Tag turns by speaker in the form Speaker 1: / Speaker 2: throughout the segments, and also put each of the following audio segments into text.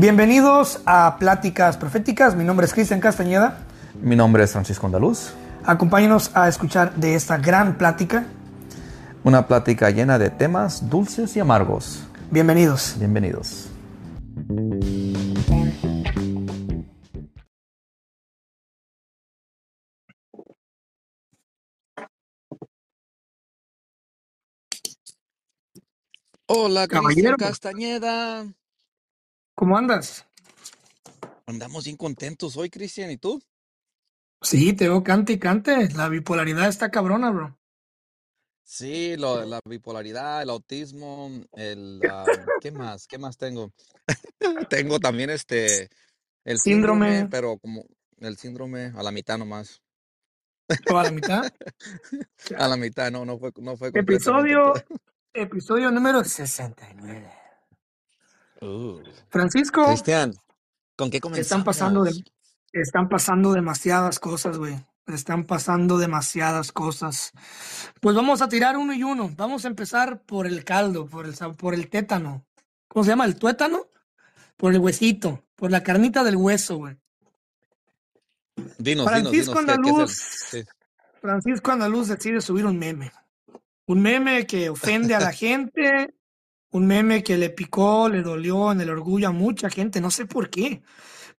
Speaker 1: Bienvenidos a Pláticas Proféticas. Mi nombre es Cristian Castañeda.
Speaker 2: Mi nombre es Francisco Andaluz.
Speaker 1: Acompáñenos a escuchar de esta gran plática.
Speaker 2: Una plática llena de temas dulces y amargos.
Speaker 1: Bienvenidos.
Speaker 2: Bienvenidos.
Speaker 3: Hola,
Speaker 1: Caballero.
Speaker 3: Cristian Castañeda.
Speaker 1: ¿Cómo andas?
Speaker 3: Andamos bien contentos hoy, Cristian, ¿y tú?
Speaker 1: Sí, te veo cante y cante. La bipolaridad está cabrona, bro.
Speaker 3: Sí, lo, la bipolaridad, el autismo, el, ah, ¿qué más? ¿Qué más tengo? Tengo también este, el síndrome,
Speaker 1: Síndrome.
Speaker 3: pero como el síndrome a la mitad nomás.
Speaker 1: ¿O a la mitad?
Speaker 3: A la mitad, no, no fue, no fue
Speaker 1: Episodio, episodio número 69.
Speaker 3: Uh,
Speaker 1: Francisco,
Speaker 3: Cristian, ¿con qué
Speaker 1: están pasando de,
Speaker 3: comenzamos?
Speaker 1: están pasando demasiadas cosas, güey. Están pasando demasiadas cosas. Pues vamos a tirar uno y uno. Vamos a empezar por el caldo, por el, por el tétano. ¿Cómo se llama? ¿El tuétano? Por el huesito, por la carnita del hueso, güey.
Speaker 3: Dinos, dinos,
Speaker 1: Francisco
Speaker 3: dinos, ¿qué, qué es el?
Speaker 1: Andaluz,
Speaker 3: Sí.
Speaker 1: Francisco Andaluz decide subir un meme. Un meme que ofende a la gente, un meme que le picó, le dolió en el orgullo a mucha gente, no sé por qué.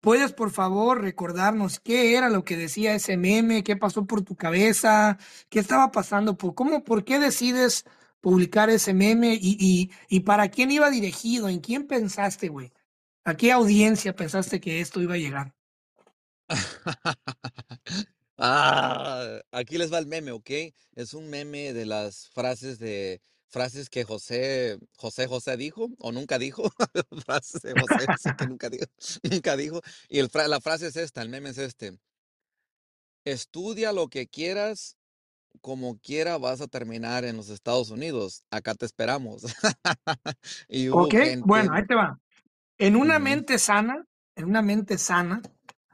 Speaker 1: ¿Puedes, por favor, recordarnos qué era lo que decía ese meme? ¿Qué pasó por tu cabeza? ¿Qué estaba pasando? ¿Por, cómo, por qué decides publicar ese meme? ¿Y, y, y para quién iba dirigido? ¿En quién pensaste, güey? ¿A qué audiencia pensaste que esto iba a llegar?
Speaker 3: Ah, aquí les va el meme, ¿ok? Es un meme de las frases de frases que José José José dijo o nunca dijo, frases de José José que nunca dijo, nunca dijo. Y el la frase es esta, el meme es este: Estudia lo que quieras, como quiera vas a terminar en los Estados Unidos. Acá te esperamos. Y
Speaker 1: Ok, bueno, ahí te va. En una mente sana, en una mente sana,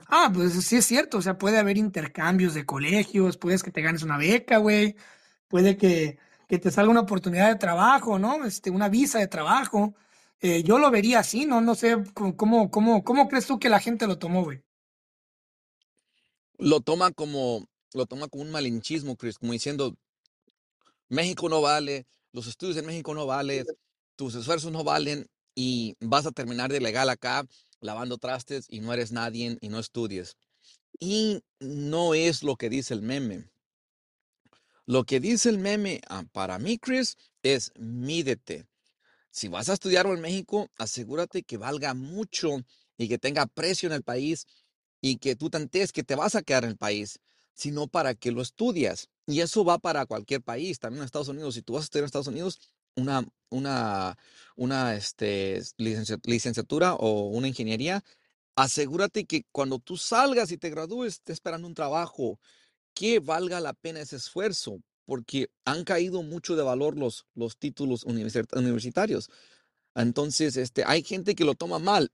Speaker 1: ah, pues sí es cierto, o sea, puede haber intercambios de colegios, puedes que te ganes una beca, güey, puede que, que te salga una oportunidad de trabajo, ¿no? Este, una visa de trabajo. Eh, yo lo vería así, ¿no? No sé cómo, cómo, cómo, crees tú que la gente lo tomó, güey.
Speaker 3: lo toma como lo toma como un malinchismo, Chris, como diciendo México no vale, los estudios en México no valen, tus esfuerzos no valen y vas a terminar de legal acá lavando trastes y no eres nadie y no estudies. Y no es lo que dice el meme. Lo que dice el meme ah, para mí, Chris, es mídete. Si vas a estudiarlo en México, asegúrate que valga mucho y que tenga precio en el país y que tú tantees que te vas a quedar en el país, sino para que lo estudias. Y eso va para cualquier país, también en Estados Unidos. Si tú vas a estudiar en Estados Unidos, una, una, una este, licencia- licenciatura o una ingeniería, asegúrate que cuando tú salgas y te gradúes, esté esperando un trabajo que valga la pena ese esfuerzo, porque han caído mucho de valor los, los títulos universi- universitarios. Entonces, este, hay gente que lo toma mal.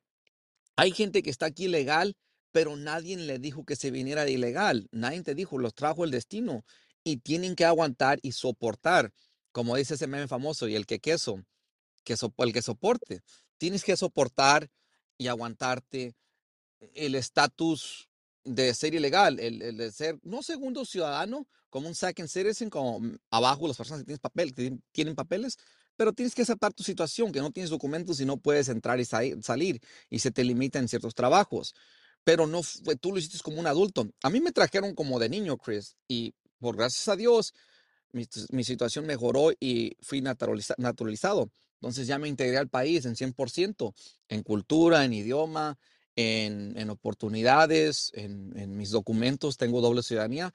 Speaker 3: Hay gente que está aquí legal, pero nadie le dijo que se viniera de ilegal. Nadie te dijo, los trajo el destino y tienen que aguantar y soportar. Como dice ese meme famoso, y el que queso, que sopo- el que soporte. Tienes que soportar y aguantarte el estatus de ser ilegal, el, el de ser no segundo ciudadano, como un second citizen, como mm, abajo las personas que tienen papel, tienen papeles, pero tienes que aceptar tu situación, que no tienes documentos y no puedes entrar y salir y se te limita en ciertos trabajos. Pero no fue, tú lo hiciste como un adulto. A mí me trajeron como de niño, Chris, y por gracias a Dios, mi situación mejoró y fui naturaliza- naturalizado. Entonces ya me integré al país en 100%, en cultura, en idioma, en, oportunidades, en, mis documentos, tengo doble ciudadanía,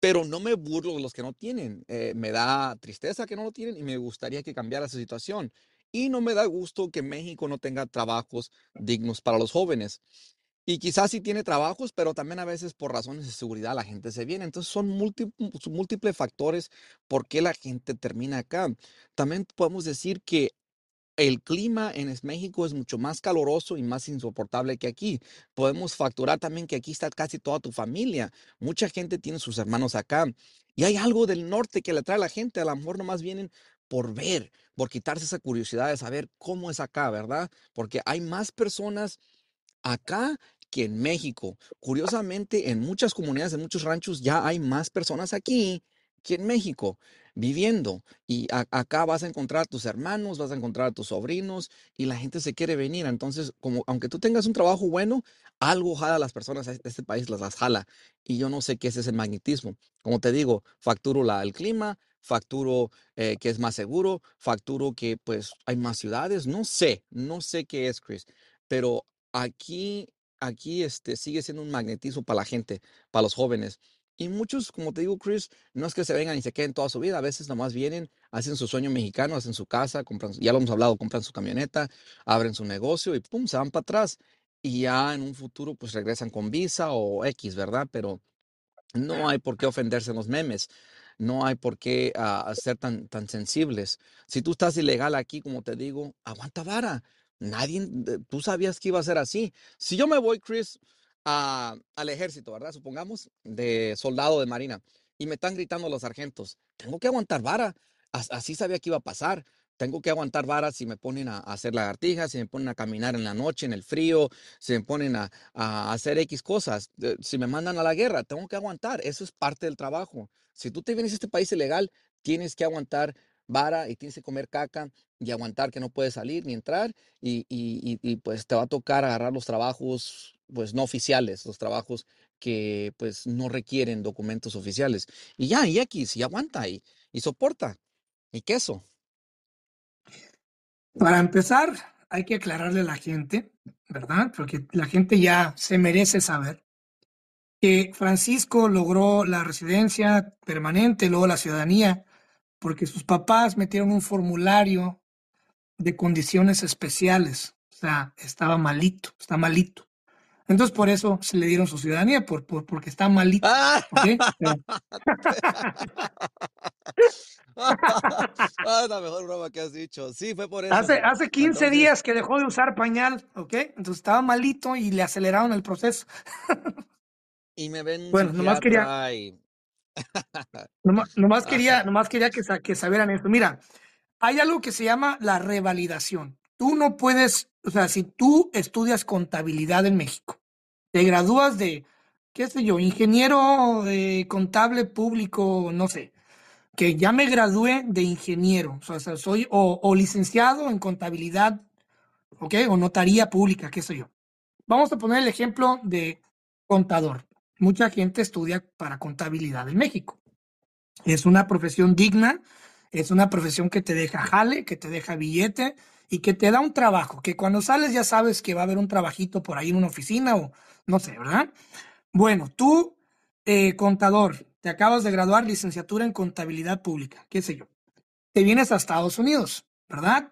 Speaker 3: pero no me burlo de los que no tienen. Eh, me da tristeza que no lo tienen y me gustaría que cambiara esa situación. Y no me da gusto que México no tenga trabajos dignos para los jóvenes. Y quizás sí tiene trabajos, pero también a veces por razones de seguridad la gente se viene. Entonces son múltiples factores por qué la gente termina acá. También podemos decir que el clima en México es mucho más caluroso y más insoportable que aquí. Podemos facturar también que aquí está casi toda tu familia. Mucha gente tiene sus hermanos acá. Y hay algo del norte que le trae a la gente. A lo mejor nomás vienen por ver, por quitarse esa curiosidad de saber cómo es acá, ¿verdad? Porque hay más personas acá que en México. Curiosamente, en muchas comunidades, en muchos ranchos, ya hay más personas aquí que en México viviendo. Y acá vas a encontrar a tus hermanos, vas a encontrar a tus sobrinos y la gente se quiere venir. Entonces, como aunque tú tengas un trabajo bueno, algo jala las personas de este país, las, las jala. Y yo no sé qué es ese magnetismo. Como te digo, facturo el clima, facturo eh, que es más seguro, facturo que pues hay más ciudades. No sé, no sé qué es, Chris. Pero aquí, aquí este, sigue siendo un magnetismo para la gente, para los jóvenes. Y muchos, como te digo, Chris, no es que se vengan y se queden toda su vida, a veces nomás vienen, hacen su sueño mexicano, hacen su casa, compran, ya lo hemos hablado, compran su camioneta, abren su negocio y pum, se van para atrás. Y ya en un futuro pues regresan con visa o X, ¿verdad? Pero no hay por qué ofenderse en los memes. No hay por qué ah, ser tan, tan sensibles. Si tú estás ilegal aquí, como te digo, aguanta vara. Nadie, tú sabías que iba a ser así. Si yo me voy, Chris, a- al ejército, ¿verdad? Supongamos, de soldado de marina, y me están gritando los sargentos, tengo que aguantar vara. As- Así sabía que iba a pasar. Tengo que aguantar vara si me ponen a, hacer lagartijas, si me ponen a caminar en la noche, en el frío, si me ponen a, a hacer X cosas. Si me mandan a la guerra, tengo que aguantar. Eso es parte del trabajo. Si tú te vienes a este país ilegal, tienes que aguantar vara y tienes que comer caca y aguantar que no puedes salir ni entrar y- y- y, pues te va a tocar agarrar los trabajos pues no oficiales, los trabajos que pues no requieren documentos oficiales. Y ya, y X, y aguanta y, y soporta. Y queso.
Speaker 1: Para empezar, hay que aclararle a la gente, ¿verdad? Porque la gente ya se merece saber que Francisco logró la residencia permanente, luego la ciudadanía, porque sus papás metieron un formulario de condiciones especiales. O sea, estaba malito, está malito. Entonces, por eso se le dieron su ciudadanía, por, por- porque está malito.
Speaker 3: ¡Ah!
Speaker 1: ¿ok? Pero-
Speaker 3: Ah, es la mejor broma que has dicho. Sí, fue por eso.
Speaker 1: Hace, hace 15
Speaker 3: Entonces-
Speaker 1: días que dejó de usar pañal, ¿ok? Entonces estaba malito y le aceleraron el proceso.
Speaker 3: Y me ven
Speaker 1: Bueno, nomás quería- Nomás, nomás quería, nomás quería que, que sabieran esto. Mira, hay algo que se llama la revalidación. Tú no puedes, o sea, si tú estudias contabilidad en México, te gradúas de, qué sé yo, ingeniero eh, contable público, no sé, que ya me gradué de ingeniero, o sea, soy o, o licenciado en contabilidad, ¿ok? O notaría pública, qué sé yo. Vamos a poner el ejemplo de contador. Mucha gente estudia para contabilidad en México. Es una profesión digna, es una profesión que te deja jale, que te deja billete y que te da un trabajo, que cuando sales ya sabes que va a haber un trabajito por ahí en una oficina o no sé, ¿verdad? Bueno, tú, eh, contador, te acabas de graduar licenciatura en contabilidad pública, qué sé yo. Te vienes a Estados Unidos, ¿verdad?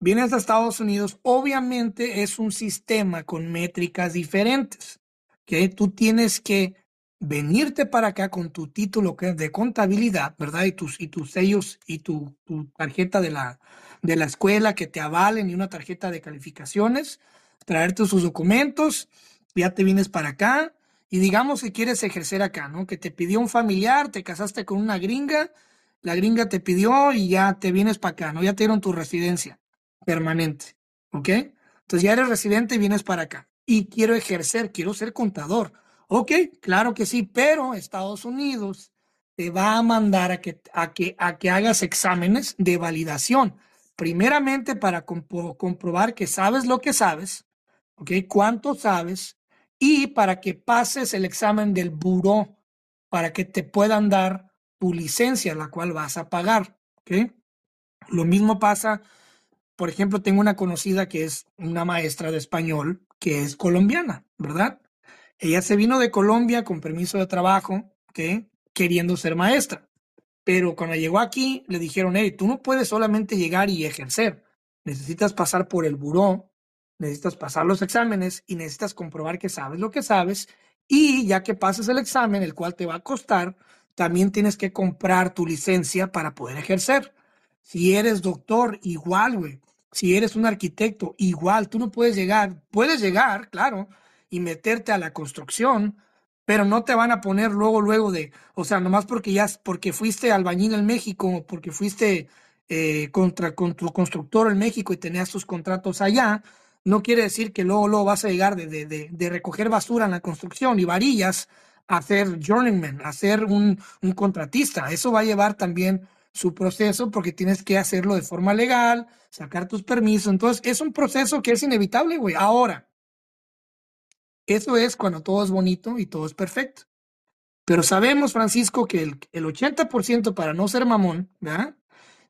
Speaker 1: Vienes a Estados Unidos, obviamente es un sistema con métricas diferentes, que tú tienes que venirte para acá con tu título que es de contabilidad, ¿verdad? Y tus, y tus sellos y tu, tarjeta de la, de la escuela que te avalen y una tarjeta de calificaciones, traerte sus documentos, ya te vienes para acá y digamos que quieres ejercer acá, ¿no? Que te pidió un familiar, te casaste con una gringa, la gringa te pidió y ya te vienes para acá, ¿no? Ya te dieron tu residencia permanente, ¿ok? Entonces ya eres residente y vienes para acá. Y quiero ejercer, quiero ser contador. Ok, claro que sí, pero Estados Unidos te va a mandar a que, a que, a que hagas exámenes de validación. Primeramente para compro- comprobar que sabes lo que sabes, ¿ok? Cuánto sabes y para que pases el examen del buró para que te puedan dar tu licencia, la cual vas a pagar, ¿ok? Lo mismo pasa, por ejemplo, tengo una conocida que es una maestra de español que es colombiana, ¿verdad? Ella se vino de Colombia con permiso de trabajo, ¿ok? Queriendo ser maestra. Pero cuando llegó aquí, le dijeron, hey, tú no puedes solamente llegar y ejercer. Necesitas pasar por el buró, necesitas pasar los exámenes y necesitas comprobar que sabes lo que sabes. Y ya que pases el examen, el cual te va a costar, también tienes que comprar tu licencia para poder ejercer. Si eres doctor, igual, güey. si eres un arquitecto, igual tú no puedes llegar, puedes llegar, claro, y meterte a la construcción, pero no te van a poner luego, luego de, o sea, nomás porque ya, porque fuiste albañil en México, porque fuiste eh, contra, con tu constructor en México y tenías tus contratos allá, no quiere decir que luego, luego vas a llegar de, de, de, de recoger basura en la construcción y varillas a ser journeyman, a ser un, un contratista. Eso va a llevar también su proceso porque tienes que hacerlo de forma legal, sacar tus permisos. Entonces, es un proceso que es inevitable, güey. Ahora, eso es cuando todo es bonito y todo es perfecto. Pero sabemos, Francisco, que el, el 80% para no ser mamón, ¿verdad?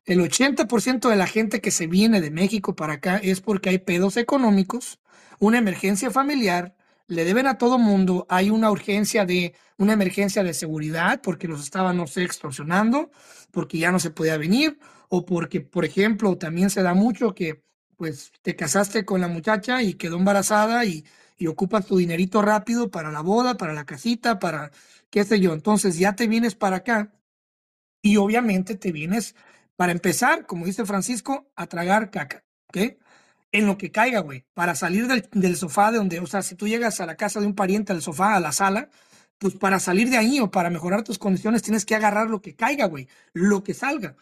Speaker 1: El 80% de la gente que se viene de México para acá es porque hay pedos económicos, una emergencia familiar, le deben a todo mundo, hay una urgencia de una emergencia de seguridad porque los estaban, no sé, extorsionando, porque ya no se podía venir, o porque, por ejemplo, también se da mucho que pues te casaste con la muchacha y quedó embarazada y, y ocupas tu dinerito rápido para la boda, para la casita, para qué sé yo. Entonces ya te vienes para acá y obviamente te vienes para empezar, como dice Francisco, a tragar caca, ¿ok? En lo que caiga, güey, para salir del, sofá de donde, o sea, si tú llegas a la casa de un pariente, al sofá, a la sala, pues para salir de ahí o para mejorar tus condiciones tienes que agarrar lo que caiga, güey, lo que salga.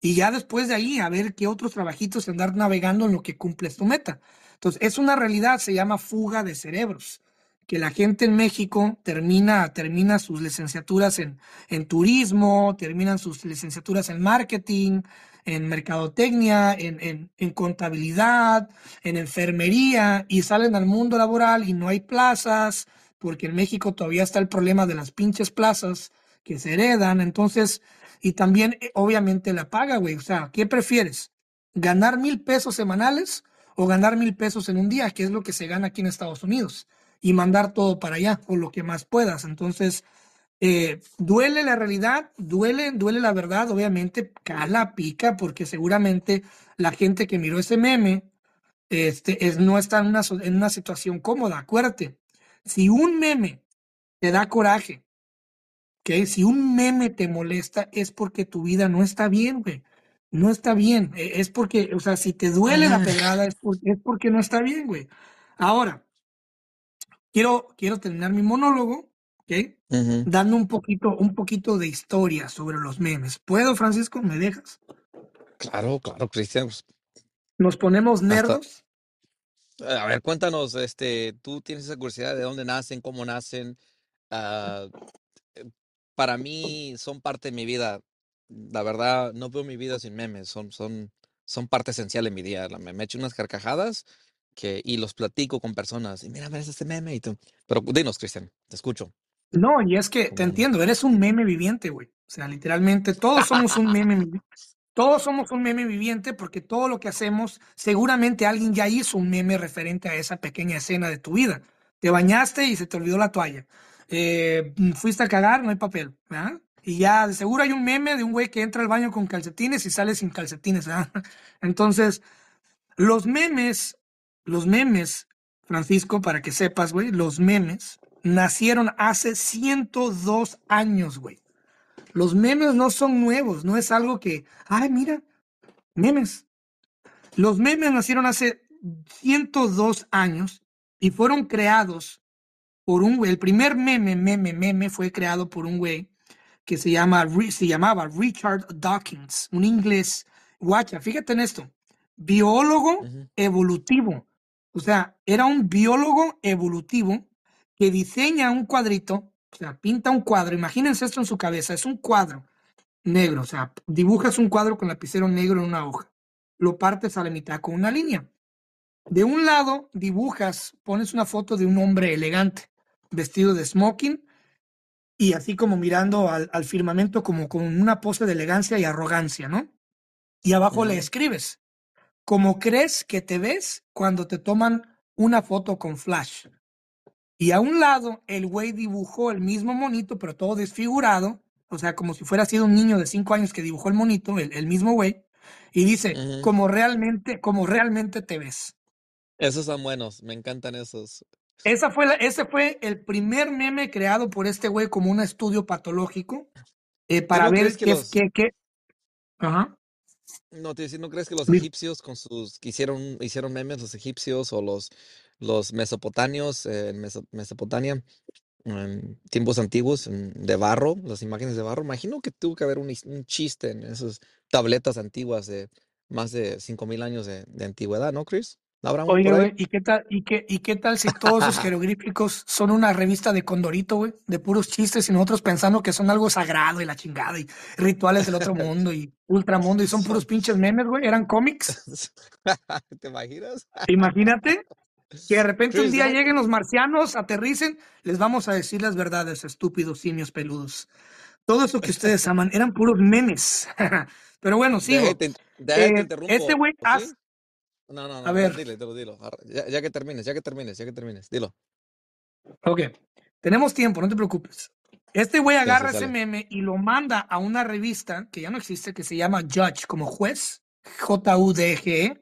Speaker 1: Y ya después de ahí, a ver qué otros trabajitos andar navegando en lo que cumples tu meta. Entonces, es una realidad, se llama fuga de cerebros, que la gente en México termina, termina sus licenciaturas en, en turismo, terminan sus licenciaturas en marketing, en mercadotecnia, en, en, en contabilidad, en enfermería, y salen al mundo laboral y no hay plazas, porque en México todavía está el problema de las pinches plazas que se heredan, entonces, y también eh, obviamente la paga, güey, o sea, ¿qué prefieres? ¿Ganar mil pesos semanales o ganar mil pesos en un día, que es lo que se gana aquí en Estados Unidos? Y mandar todo para allá, o lo que más puedas. Entonces, eh, duele la realidad, duele, duele la verdad, obviamente, cala, pica, porque seguramente la gente que miró ese meme este, es, no está en una, en una situación cómoda. Acuérdate, si un meme te da coraje, ¿ok? Si un meme te molesta, es porque tu vida no está bien, güey. No está bien. Eh, Es porque, o sea, si te duele la pedrada, es porque, es porque no está bien, güey. Ahora, quiero, quiero terminar mi monólogo, ¿ok?
Speaker 3: ujú.
Speaker 1: Dando un poquito, un poquito de historia sobre los memes. ¿Puedo, Francisco? ¿Me dejas?
Speaker 3: Claro, claro, Cristian. pues,
Speaker 1: Nos ponemos
Speaker 3: Hasta,
Speaker 1: nerdos.
Speaker 3: a ver, cuéntanos, este, tú tienes esa curiosidad de dónde nacen, cómo nacen. Eh, para mí son parte de mi vida. La verdad, no veo mi vida sin memes. Son, son, son parte esencial de mi día. Me, me echo unas carcajadas que, y los platico con personas. Y mira, ves este meme y tú. Pero dinos, Cristian, te escucho.
Speaker 1: No, y es que te entiendo, eres un meme viviente, güey. O sea, literalmente todos somos un meme, todos somos un meme viviente porque todo lo que hacemos, seguramente alguien ya hizo un meme referente a esa pequeña escena de tu vida. Te bañaste y se te olvidó la toalla. Eh, fuiste a cagar, no hay papel, ¿verdad? Y ya de seguro hay un meme de un güey que entra al baño con calcetines y sale sin calcetines, ¿verdad? Entonces, los memes, los memes, Francisco, para que sepas, güey, los memes nacieron hace 102 años, güey. Los memes no son nuevos, no es algo que, ay, mira, memes. Los memes nacieron hace 102 años y fueron creados por un güey. El primer meme, meme, meme fue creado por un güey que se, llama, se llamaba Richard Dawkins, un inglés. Guacha, fíjate en esto. Biólogo evolutivo. O sea, era un biólogo evolutivo que diseña un cuadrito, o sea, pinta un cuadro. Imagínense esto en su cabeza. Es un cuadro negro, o sea, dibujas un cuadro con lapicero negro en una hoja. Lo partes a la mitad con una línea. De un lado dibujas, pones una foto de un hombre elegante, vestido de smoking y así como mirando al, al firmamento como con una pose de elegancia y arrogancia, ¿no? Y abajo le escribes, como crees que te ves cuando te toman una foto con flash. Y a un lado el güey dibujó el mismo monito, pero todo desfigurado, o sea, como si fuera sido un niño de cinco años que dibujó el monito, el, el mismo güey, y dice,
Speaker 3: ujú.
Speaker 1: como realmente, como realmente te ves.
Speaker 3: Esos son buenos, me encantan esos.
Speaker 1: Esa fue la- ese fue el primer meme creado por este güey como un estudio patológico eh,
Speaker 3: ¿Tú
Speaker 1: para ver
Speaker 3: que
Speaker 1: qué,
Speaker 3: los,
Speaker 1: qué, qué. Ajá.
Speaker 3: No, te decía, ¿no crees que los egipcios con sus que hicieron hicieron memes los egipcios o los los mesopotamios eh, en Meso- Mesopotamia en tiempos antiguos en- de barro, las imágenes de barro? Imagino que tuvo que haber un chiste en esas tabletas antiguas de más de 5000 años de, de antigüedad, ¿no, Chris? ¿No ¿Habrá uno
Speaker 1: Oye,
Speaker 3: por ahí?
Speaker 1: güey, ¿y qué tal, y qué, y qué tal si todos esos jeroglíficos son una revista de Condorito, güey? De puros chistes y nosotros pensando que son algo sagrado y la chingada y rituales del otro mundo y ultramundo y son puros pinches memes, güey. Eran cómics.
Speaker 3: ¿Te imaginas?
Speaker 1: Imagínate que de repente un día lleguen los marcianos, aterricen, les vamos a decir las verdades, estúpidos simios peludos. Todo eso que ustedes aman eran puros memes. Pero bueno, sigo.
Speaker 3: Déjate
Speaker 1: Eh, este güey,
Speaker 3: ¿Sí? No, no, no,
Speaker 1: a ver,
Speaker 3: dile, dilo, dilo. Ya, ya que termines, ya que termines, ya que termines, dilo.
Speaker 1: ok, tenemos tiempo, no te preocupes. Este güey
Speaker 3: Sí, sí,
Speaker 1: agarra ese meme y lo manda a una revista que ya no existe, que se llama Judge, como juez, J-U-D-G-E.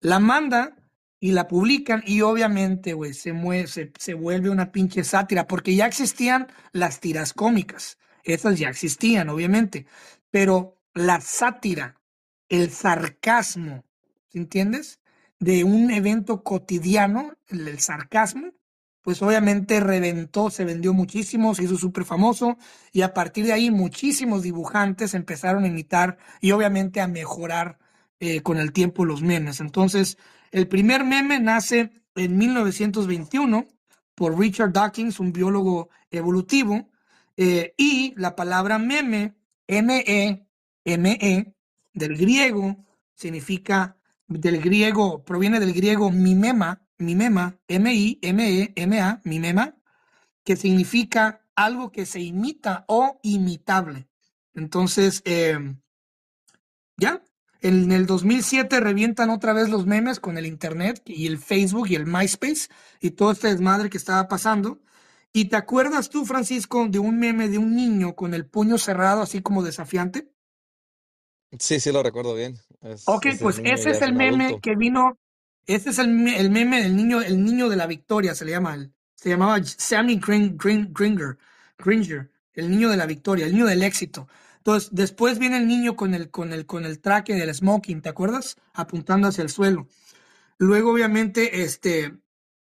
Speaker 1: La manda y la publican y obviamente, güey, se, se, se vuelve una pinche sátira, porque ya existían las tiras cómicas. Esas ya existían, obviamente. Pero la sátira, el sarcasmo, ¿sí ¿entiendes? De un evento cotidiano, el, sarcasmo, pues obviamente reventó, se vendió muchísimo, se hizo súper famoso y a partir de ahí muchísimos dibujantes empezaron a imitar y obviamente a mejorar eh, con el tiempo los memes. Entonces, el primer meme nace en 1921 por Richard Dawkins, un biólogo evolutivo, eh, y la palabra meme, M-E, M-E, del griego, significa, del griego, proviene del griego mimema, mimema, M-I-M-E-M-A, mimema, que significa algo que se imita o imitable. Entonces, eh, ya, en el 2007 revientan otra vez los memes con el Internet y el Facebook y el MySpace y todo este desmadre que estaba pasando. ¿Y te acuerdas tú, Francisco, de un meme de un niño con el puño cerrado, así como desafiante?
Speaker 3: Sí, sí, lo recuerdo bien. Es,
Speaker 1: Ok, pues ese es el meme
Speaker 3: adulto.
Speaker 1: que vino, este es el, el meme del niño, el niño de la victoria, se le llama, el- se llamaba Sammy Grin- Grin- Gringer, Gringer, el niño de la victoria, el niño del éxito. Entonces, después viene el niño con el, con el, con el traje del smoking, ¿te acuerdas? Apuntando hacia el suelo. Luego, obviamente, este,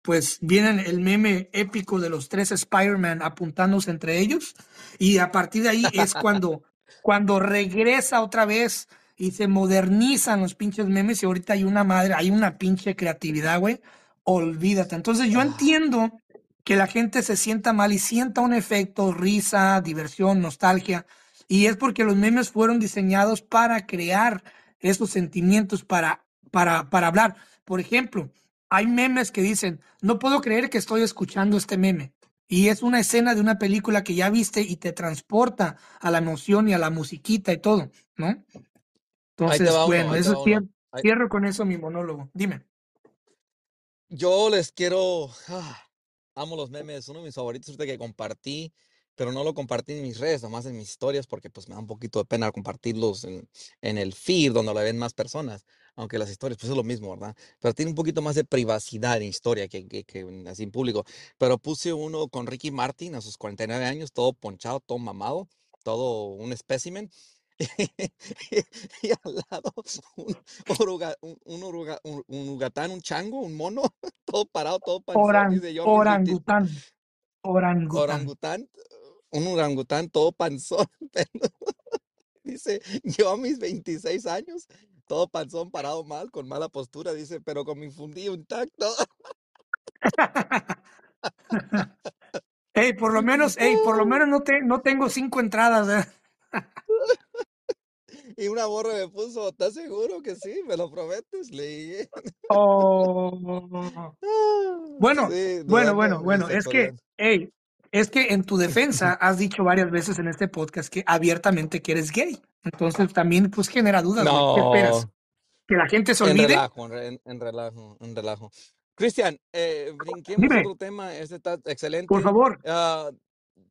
Speaker 1: pues viene el meme épico de los tres Spider-Man apuntándose entre ellos y a partir de ahí es cuando, cuando regresa otra vez y se modernizan los pinches memes y ahorita hay una madre, hay una pinche creatividad, güey, olvídate. Entonces yo
Speaker 3: Ah,
Speaker 1: entiendo que la gente se sienta mal y sienta un efecto, risa, diversión, nostalgia, y es porque los memes fueron diseñados para crear esos sentimientos, para, para, para hablar. Por ejemplo, hay memes que dicen, no puedo creer que estoy escuchando este meme. Y es una escena de una película que ya viste y te transporta a la emoción y a la musiquita y todo, ¿no? Entonces,
Speaker 3: uno,
Speaker 1: bueno, eso cierro con eso mi monólogo. Dime.
Speaker 3: Yo les quiero. ah, amo los memes. Uno de mis favoritos ahorita que compartí, pero no lo compartí en mis redes, nomás en mis historias, porque pues me da un poquito de pena compartirlos en, en el feed donde lo ven más personas. Aunque las historias, pues es lo mismo, ¿verdad? Pero tiene un poquito más de privacidad en historia que, que, así en público. Pero puse uno con Ricky Martin a sus 49 años, todo ponchado, todo mamado, todo un espécimen. Y al lado un, oruga- un, un oruga- un- un ugatán, un chango, un mono, todo parado, todo 20
Speaker 1: orangután. Orangután.
Speaker 3: orangután, un orangután todo panzón. Dice yo a mis 26 años, todo panzón, parado mal, con mala postura. Dice, pero con mi fundillo intacto.
Speaker 1: Ey, por lo menos, ey, por lo menos no, te, no tengo cinco entradas. ¿eh?
Speaker 3: Y una borra me puso, ¿estás seguro que sí? ¿Me lo prometes? Le dije.
Speaker 1: Oh.
Speaker 3: "Ah,
Speaker 1: Bueno,
Speaker 3: Sí,
Speaker 1: bueno, bueno, bueno. Es que, hey, es que en tu defensa has dicho varias veces en este podcast que abiertamente que eres gay. Entonces también pues genera dudas, güey. ¿Qué esperas?
Speaker 3: No.
Speaker 1: ¿Que la gente se olvide?
Speaker 3: relajo, en, re- en- en relajo, en relajo. Cristian, eh, brinquemos
Speaker 1: Dime,
Speaker 3: otro tema, este está
Speaker 1: por
Speaker 3: excelente.
Speaker 1: favor.
Speaker 3: Ah,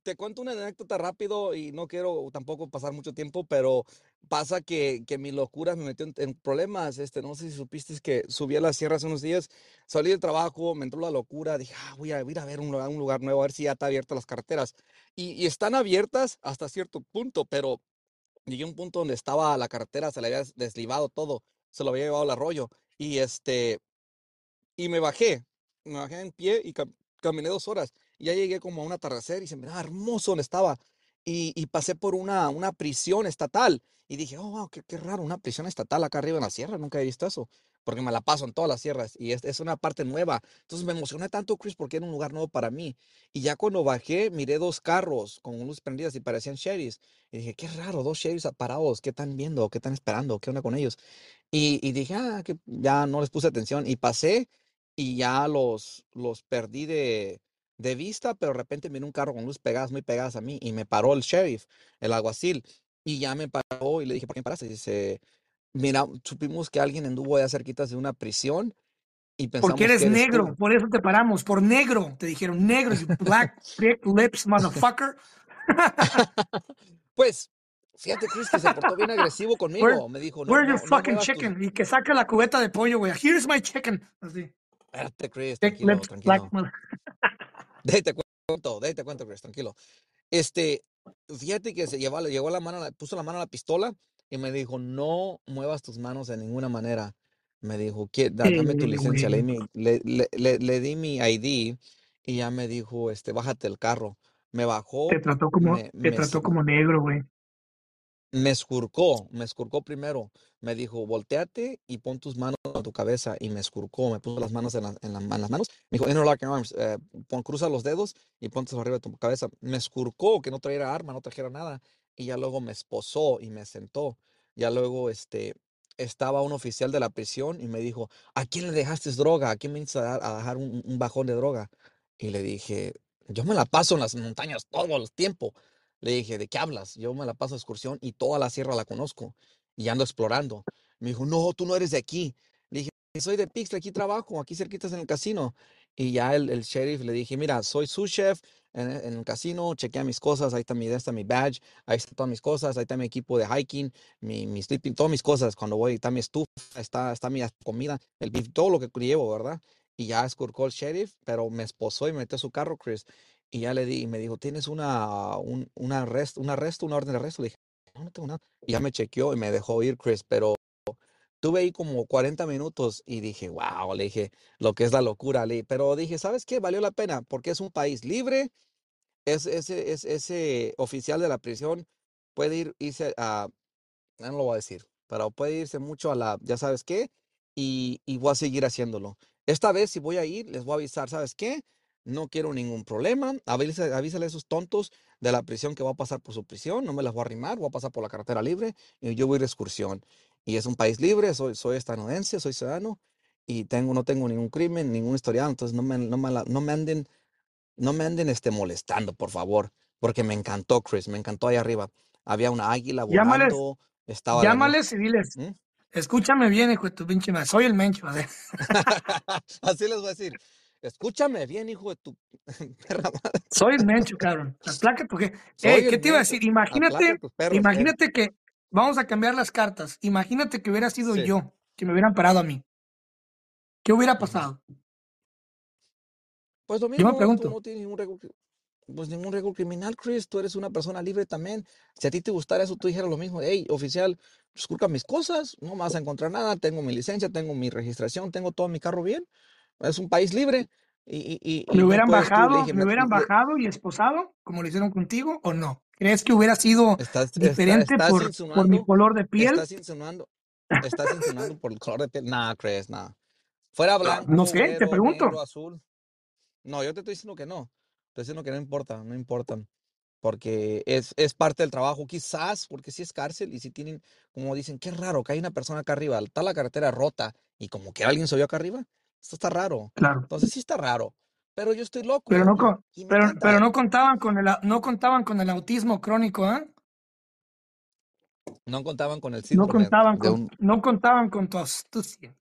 Speaker 3: te cuento una anécdota rápido y no quiero tampoco pasar mucho tiempo, pero pasa que, que mi locura me metió en, problemas. Este, no sé si supiste que subí a la sierra hace unos días, salí del trabajo, me entró la locura, dije, ah, voy a ir a ver un lugar, nuevo, a ver si ya está abiertas las carreteras. Y, están abiertas hasta cierto punto, pero llegué a un punto donde estaba la carretera, se le había deslivado todo, se lo había llevado el arroyo. Y este, y me bajé, me bajé en pie y cam- caminé dos horas. Ya llegué como a un atardecer y se miraba hermoso donde estaba. Y, y pasé por una, una prisión estatal. Y dije, oh, qué, qué raro, una prisión estatal acá arriba en la sierra. Nunca he visto eso. Porque me la paso en todas las sierras. Y es, es una parte nueva. Entonces me emocioné tanto, Chris, porque era un lugar nuevo para mí. Y ya cuando bajé, miré dos carros con luces prendidas y parecían sheriffs. Y dije, qué raro, dos sheriffs parados. ¿Qué están viendo? ¿Qué están esperando? ¿Qué onda con ellos? Y, y dije, ah, que ya no les puse atención. Y pasé y ya los, los perdí de, de vista, pero de repente miré un carro con luces pegadas, muy pegadas a mí, y me paró el sheriff, el alguacil, y ya me paró y le dije, ¿por qué me paraste? Dice, mira, supimos que alguien anduvo allá cerquitas de una prisión y
Speaker 1: Porque
Speaker 3: pensamos
Speaker 1: eres
Speaker 3: que eres
Speaker 1: negro,
Speaker 3: tú.
Speaker 1: por eso te paramos, por negro. Te dijeron negro, you black prick lips motherfucker.
Speaker 3: Pues, fíjate, Chris, que se portó bien agresivo
Speaker 1: Where,
Speaker 3: conmigo. Me dijo, no,
Speaker 1: where's your
Speaker 3: no, no
Speaker 1: fucking chicken? Y que saca la cubeta de pollo, güey. Here's my chicken. Así.
Speaker 3: Espérate, Chris, tranquilo, tranquilo. Déjate cuento, déjate cuento, Chris, tranquilo. Este, fíjate que se llevó, le la mano, a la- puso la mano a la pistola y me dijo, no muevas tus manos de ninguna manera. Me dijo, "¿Qué- da- dame tu licencia. Le, di mi- le, le, le- le di mi ID y ya me dijo, este, bájate del carro. Me
Speaker 1: Te
Speaker 3: bajó,
Speaker 1: trató como,
Speaker 3: me,
Speaker 1: te
Speaker 3: me,
Speaker 1: trató como negro, güey.
Speaker 3: Me escurcó, me escurcó primero. Me dijo, volteate y pon tus manos a tu cabeza. Y me escurcó, me puso las manos en, la- en, la- en las manos. Me dijo, interlock your arms, eh, pon, cruza los dedos y ponte arriba de tu cabeza. Me escurcó, que no trajera arma, no trajera nada. Y ya luego me esposó y me sentó. Ya luego, este, estaba un oficial de la prisión y me dijo, ¿a quién le dejaste droga? ¿A quién me viniste a, dejar un bajón de droga? Y le dije, yo me la paso en las montañas todo el tiempo. Le dije, ¿de qué hablas? Yo me la paso de excursión y toda la sierra la conozco y ando explorando. Me dijo, no, tú no eres de aquí. Le dije, soy de Pixel, aquí trabajo, aquí cerquitas en el casino. Y ya el, sheriff le dije, mira, soy su chef en, el- casino, chequea mis cosas, ahí está mi, está mi badge, ahí están todas mis cosas, ahí está mi equipo de hiking, mi, mi sleeping, todas mis cosas. Cuando voy, está mi estufa, está, está mi comida, el beef, todo lo que llevo, ¿verdad? Y ya escurcó el sheriff, pero me esposó y me metió a su carro, Chris. Y ya le di, y me dijo, ¿tienes una, un, una arresto, un arresto, una orden de arresto? Le dije, no, no tengo nada. Y ya me chequeó y me dejó ir, Chris, pero tuve ahí como 40 minutos y dije, wow, le dije, lo que es la locura, le, pero dije, ¿sabes qué? Valió la pena porque es un país libre, es, ese, es, ese oficial de la prisión puede ir, irse a, no lo voy a decir, pero puede irse mucho a la, ya sabes qué, y, y voy a seguir haciéndolo. Esta vez si voy a ir, les voy a avisar, ¿sabes qué? No quiero ningún problema, avísale, avísale a esos tontos de la prisión que va a pasar por su prisión, no me las voy a arrimar, voy a pasar por la carretera libre y yo voy a ir de excursión. Y es un país libre, soy, soy estadounidense, soy ciudadano y tengo, no tengo ningún crimen, ningún historial, entonces no me, no me, no me anden, no me anden este, molestando, por favor, porque me encantó, Chris, me encantó ahí arriba. Había una águila
Speaker 1: Llámales,
Speaker 3: volando, estaba la nieve.
Speaker 1: llámales y diles,
Speaker 3: ¿Mm?
Speaker 1: escúchame bien, hijo de tu pinche madre. Soy el mencho. Así
Speaker 3: les voy a decir. Escúchame bien, hijo de tu perra madre.
Speaker 1: Soy el mencho, cabrón. Aplaca porque, hey, ¿qué te iba a decir? Imagínate,
Speaker 3: eh.
Speaker 1: imagínate que vamos a cambiar las cartas. Imagínate que hubiera sido
Speaker 3: Sí.
Speaker 1: yo, que me hubieran parado a mí. ¿Qué hubiera pasado?
Speaker 3: Pues lo
Speaker 1: Yo me
Speaker 3: mismo, tú
Speaker 1: pregunto.
Speaker 3: no tienes ningún récord, pues ningún récord criminal, Chris. Tú eres una persona libre también. Si a ti te gustara eso, tú dijeras lo mismo. Hey, oficial, esculca mis cosas, no me vas a encontrar nada. Tengo mi licencia, tengo mi registración, tengo todo mi carro bien. Es un país libre. Y, y, y,
Speaker 1: ¿Me
Speaker 3: y no
Speaker 1: hubieran
Speaker 3: puedes tú, le
Speaker 1: bajado,
Speaker 3: dije,
Speaker 1: me
Speaker 3: me-
Speaker 1: hubieran
Speaker 3: le-
Speaker 1: bajado y esposado, como lo hicieron contigo, o no? ¿Crees que hubiera sido
Speaker 3: estás, está-
Speaker 1: diferente
Speaker 3: estás
Speaker 1: por, por mi color de piel?
Speaker 3: estás insinuando, estás insinuando por el color de piel. Nah, Chris, nah. Fuera blanco,
Speaker 1: No sé, te
Speaker 3: güero,
Speaker 1: pregunto.
Speaker 3: negro, azul. No, yo te estoy diciendo que no. Estoy diciendo que no importa, no importa. Porque es, es parte del trabajo, quizás, porque si es cárcel y si tienen, como dicen, qué raro que hay una persona acá arriba, está la carretera rota y como que alguien subió acá arriba. Esto está raro.
Speaker 1: Claro.
Speaker 3: Entonces sí está raro. Pero yo estoy loco
Speaker 1: Pero no, con- pero,
Speaker 3: encanta.
Speaker 1: pero no contaban con el, no contaban con el autismo crónico, ¿ah?
Speaker 3: No contaban con el
Speaker 1: No
Speaker 3: síndrome
Speaker 1: contaban
Speaker 3: de
Speaker 1: con,
Speaker 3: un,
Speaker 1: no contaban con tu astucia.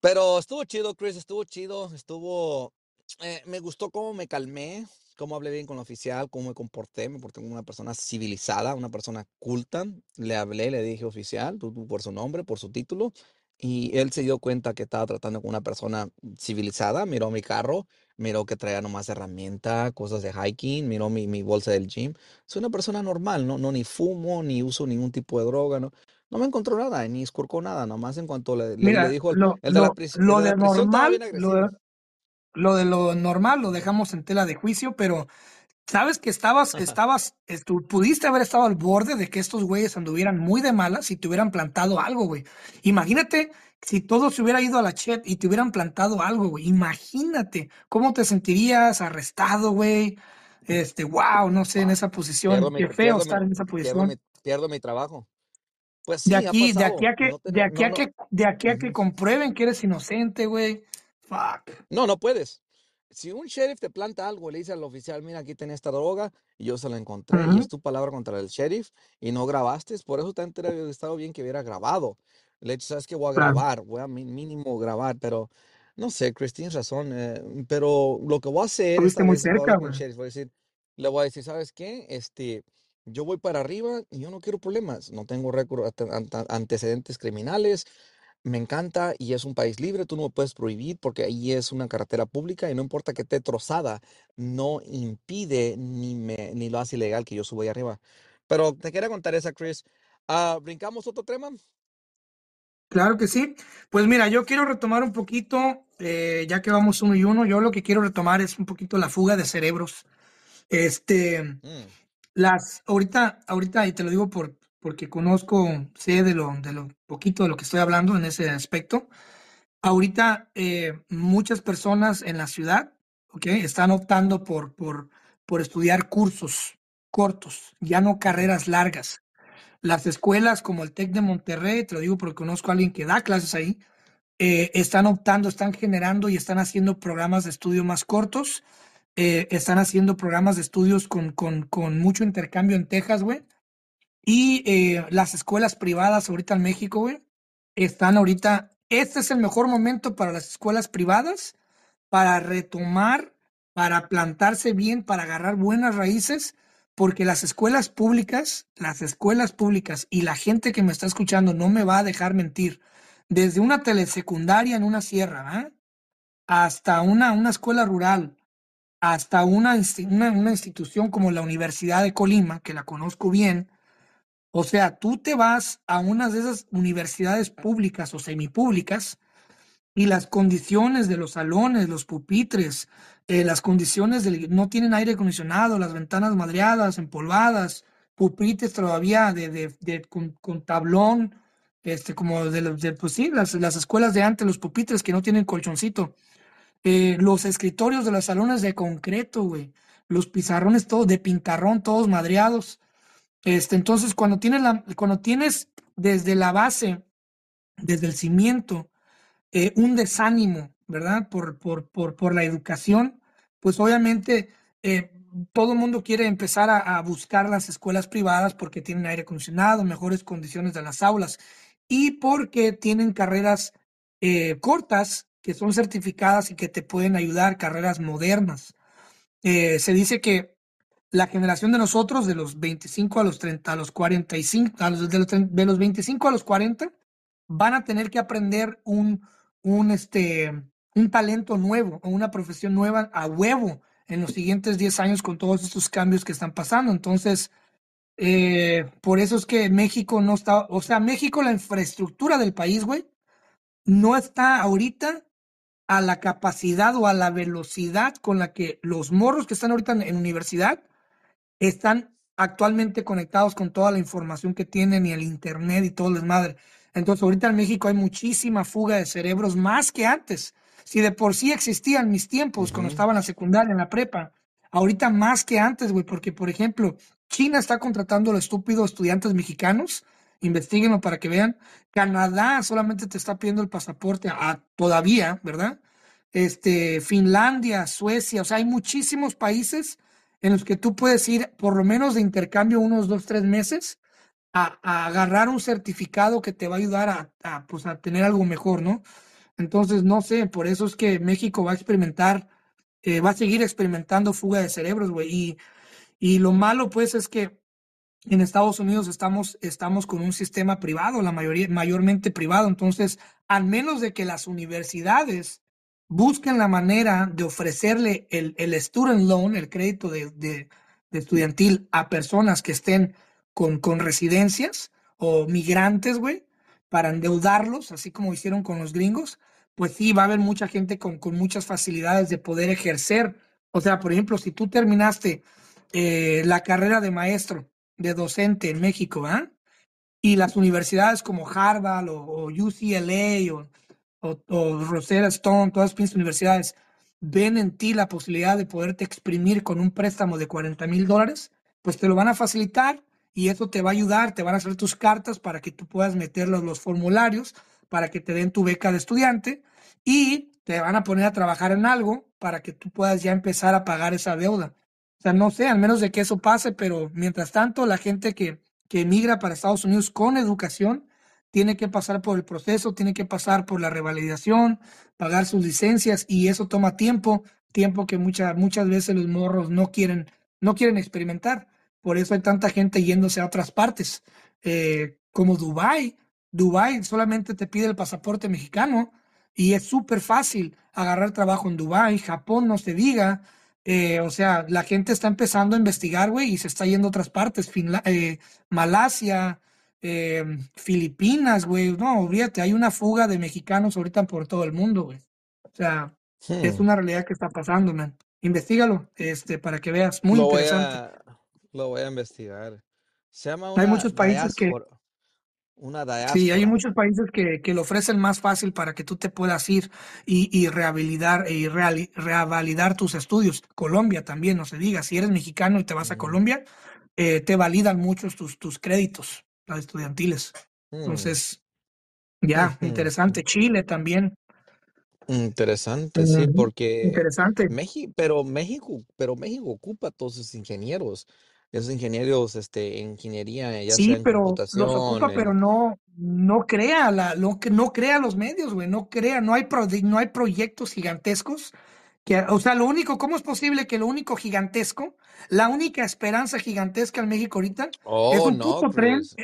Speaker 3: Pero estuvo chido, Chris, estuvo chido, estuvo... eh, me gustó cómo me calmé, cómo hablé bien con el oficial, cómo me comporté, me porté como una persona civilizada, una persona culta. Le hablé, le dije oficial, por su nombre, por su título, y él se dio cuenta que estaba tratando con una persona civilizada, miró mi carro, miró que traía nomás herramienta, cosas de hiking, miró mi, mi bolsa del gym. Soy una persona normal, no, no ni fumo, ni uso ningún tipo de droga, no, no me encontró nada, ni escurcó nada, nomás en cuanto le, le- dijo el,
Speaker 1: lo,
Speaker 3: el de la
Speaker 1: lo,
Speaker 3: pris- el
Speaker 1: lo
Speaker 3: de la
Speaker 1: de
Speaker 3: prisión
Speaker 1: normal, lo de, lo de lo normal lo dejamos en tela de juicio, pero sabes que estabas, estabas, estu- pudiste haber estado al borde de que estos güeyes anduvieran muy de malas y te hubieran plantado algo, güey. Imagínate si todo se hubiera ido a la chat y te hubieran plantado algo, güey. Imagínate cómo te sentirías arrestado, güey. Este, wow, no sé, en esa
Speaker 3: Pierdo
Speaker 1: posición.
Speaker 3: mi,
Speaker 1: Qué feo
Speaker 3: mi,
Speaker 1: estar en esa
Speaker 3: pierdo
Speaker 1: posición.
Speaker 3: mi, pierdo mi trabajo. Pues
Speaker 1: De
Speaker 3: sí, ha
Speaker 1: aquí, de aquí a que,
Speaker 3: No, te-
Speaker 1: de aquí
Speaker 3: no,
Speaker 1: a
Speaker 3: no.
Speaker 1: que, de aquí a que comprueben que eres inocente, güey. Fuck.
Speaker 3: No, no puedes. Si un sheriff te planta algo, le dice al oficial, mira, aquí tenés esta droga, y yo se la encontré, y
Speaker 1: Ujú.
Speaker 3: es tu palabra contra el sheriff, y no grabaste, por eso te hubiera estado bien que hubiera grabado. Le he dicho, sabes que voy a grabar, voy a mínimo grabar, pero no sé, Chris, tienes razón, eh, pero lo que voy a hacer esta
Speaker 1: muy
Speaker 3: voy
Speaker 1: cerca, güey.
Speaker 3: sheriff, voy a decir, le voy a decir, ¿sabes qué? Este, yo voy para arriba y yo no quiero problemas, no tengo récord, antecedentes criminales, me encanta y es un país libre, tú no me puedes prohibir porque ahí es una carretera pública y no importa que esté trozada, no impide ni me ni lo hace ilegal que yo suba ahí arriba. Pero te quería contar esa, Chris. Ah, ¿brincamos otro tema?
Speaker 1: Claro que sí. Pues mira, yo quiero retomar un poquito, eh, ya que vamos uno y uno, yo lo que quiero retomar es un poquito la fuga de cerebros. Este,
Speaker 3: Mm,
Speaker 1: las, ahorita, ahorita, y te lo digo por, porque conozco, sé de lo, de lo poquito de lo que estoy hablando en ese aspecto. Ahorita eh, muchas personas en la ciudad, ¿ok? Están optando por, por, por estudiar cursos cortos, ya no carreras largas. Las escuelas como el TEC de Monterrey, te lo digo porque conozco a alguien que da clases ahí, eh, están optando, están generando y están haciendo programas de estudio más cortos. eh, están haciendo programas de estudios con, con, con mucho intercambio en Texas, güey. Y eh, las escuelas privadas ahorita en México, güey, están ahorita. Este es el mejor momento para las escuelas privadas para retomar, para plantarse bien, para agarrar buenas raíces, porque las escuelas públicas, las escuelas públicas y la gente que me está escuchando no me va a dejar mentir. Desde una telesecundaria en una sierra, ¿verdad? hasta una, una escuela rural, hasta una, una, una institución como la Universidad de Colima, que la conozco bien, o sea, tú te vas a una de esas universidades públicas o semipúblicas y las condiciones de los salones, los pupitres, eh, las condiciones del, no tienen aire acondicionado, las ventanas madreadas, empolvadas, pupitres todavía de, de, de- con, con tablón, este, como de, de pues sí, las, las escuelas de antes, los pupitres que no tienen colchoncito, eh, los escritorios de los salones de concreto, güey, los pizarrones todos de pintarrón, todos madreados. Este, entonces, cuando tienes la, cuando tienes desde la base, desde el cimiento, eh, un desánimo, ¿verdad? Por, la educación, pues obviamente eh, todo el mundo quiere empezar a, buscar las escuelas privadas porque tienen aire acondicionado, mejores condiciones de las aulas y porque tienen carreras eh, cortas que son certificadas y que te pueden ayudar, carreras modernas. Se dice que la generación de nosotros, de los 25 a los 30, a los 45, a los, de, los, de los 25 a los 40, van a tener que aprender un, un, este, un talento nuevo o una profesión nueva a huevo en los siguientes 10 años con todos estos cambios que están pasando. Entonces, eh, por eso es que México no está, o sea, México, la infraestructura del país, güey, no está ahorita a la capacidad o a la velocidad con la que los morros que están ahorita en universidad están actualmente conectados con toda la información que tienen y el internet y todo el desmadre. Entonces, ahorita en México hay muchísima fuga de cerebros más que antes. Si de por sí existían mis tiempos cuando estaba en la secundaria, en la prepa, ahorita más que antes, güey, porque por ejemplo, China está contratando a los estúpidos estudiantes mexicanos, investiguenlo para que vean. Canadá solamente te está pidiendo el pasaporte a, todavía, ¿verdad? Este, Finlandia, Suecia, o sea, hay muchísimos países en los que tú puedes ir por lo menos de intercambio unos dos, tres meses a, a agarrar un certificado que te va a ayudar a, a, pues, a tener algo mejor, ¿no? Entonces, no sé, por eso es que México va a experimentar, eh, va a seguir experimentando fuga de cerebros, güey. Y, y lo malo, pues, es que en Estados Unidos estamos, estamos con un sistema privado, la mayoría, mayormente privado. Entonces, al menos de que las universidades busquen la manera de ofrecerle el, el student loan, el crédito de, de, estudiantil a personas que estén con, con residencias o migrantes, güey, para endeudarlos, así como hicieron con los gringos, pues sí, va a haber mucha gente con, con muchas facilidades de poder ejercer. O sea, por ejemplo, si tú terminaste eh, la carrera de maestro, de docente en México, ¿ah? Y las universidades como Harvard o, o UCLA o, o, o, Rosetta Stone, todas las universidades, ven en ti la posibilidad de poderte exprimir con un préstamo de 40 mil dólares, pues te lo van a facilitar y eso te va a ayudar, te van a hacer tus cartas para que tú puedas meter los, los formularios, para que te den tu beca de estudiante y te van a poner a trabajar en algo para que tú puedas ya empezar a pagar esa deuda. O sea, no sé, al menos de que eso pase, pero mientras tanto, la gente que, que emigra para Estados Unidos con educación tiene que pasar por el proceso, tiene que pasar por la revalidación, pagar sus licencias y eso toma tiempo, tiempo que muchas muchas veces los morros no quieren, no quieren experimentar. Por eso hay tanta gente yéndose a otras partes, eh, como Dubai. Dubai solamente te pide el pasaporte mexicano y es súper fácil agarrar trabajo en Dubai, Japón no se diga. Eh, o sea, la gente está empezando a investigar, güey, y se está yendo a otras partes, Finla eh, Malasia, eh, Filipinas, güey. No, olvídate, hay una fuga de mexicanos ahorita por todo el mundo, güey. O sea, es una realidad que está pasando, man. Investígalo, este, para que veas. Muy
Speaker 3: lo
Speaker 1: interesante.
Speaker 3: Voy a, lo voy a investigar. Se llama
Speaker 1: hay muchos países
Speaker 3: diáspora. que una diáspora.
Speaker 1: Sí, hay muchos países que, que, lo ofrecen más fácil para que tú te puedas ir y, y rehabilitar y real, revalidar tus estudios. Colombia también, no se diga, si eres mexicano y te vas a Colombia, eh, te validan muchos tus, tus créditos las estudiantiles. Mm. Entonces, ya,
Speaker 3: Ujú.
Speaker 1: interesante. Chile también.
Speaker 3: Interesante, sí, porque
Speaker 1: Interesante.
Speaker 3: México, pero México, pero México ocupa a todos sus ingenieros, esos ingenieros, este, en ingeniería, ya sea
Speaker 1: Sí,
Speaker 3: en
Speaker 1: pero los
Speaker 3: computación,
Speaker 1: ocupa, pero no, no crea la, lo que no crea los medios, güey, no crea, no hay pro- no hay proyectos gigantescos que, o sea, lo único, ¿cómo es posible que lo único gigantesco, la única esperanza gigantesca en México ahorita es
Speaker 3: oh,
Speaker 1: un
Speaker 3: no,
Speaker 1: puto tren,
Speaker 3: Chris,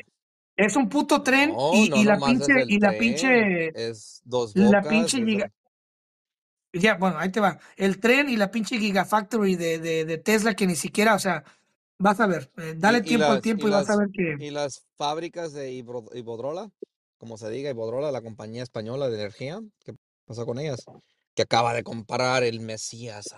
Speaker 1: es un puto tren
Speaker 3: no,
Speaker 1: y,
Speaker 3: no
Speaker 1: y la pinche, y la
Speaker 3: tren,
Speaker 1: pinche,
Speaker 3: es dos
Speaker 1: la
Speaker 3: bocas,
Speaker 1: pinche
Speaker 3: es
Speaker 1: giga, ya, bueno, ahí te va, el tren y la pinche Gigafactory de, de, de Tesla que ni siquiera, o sea, vas a ver, eh, dale
Speaker 3: y,
Speaker 1: tiempo al
Speaker 3: las, y
Speaker 1: tiempo y vas a ver que,
Speaker 3: y las fábricas de Iberdrola, como se diga, Iberdrola, la compañía española de energía, ¿qué pasó con ellas? Que acaba de comprar el Mesías.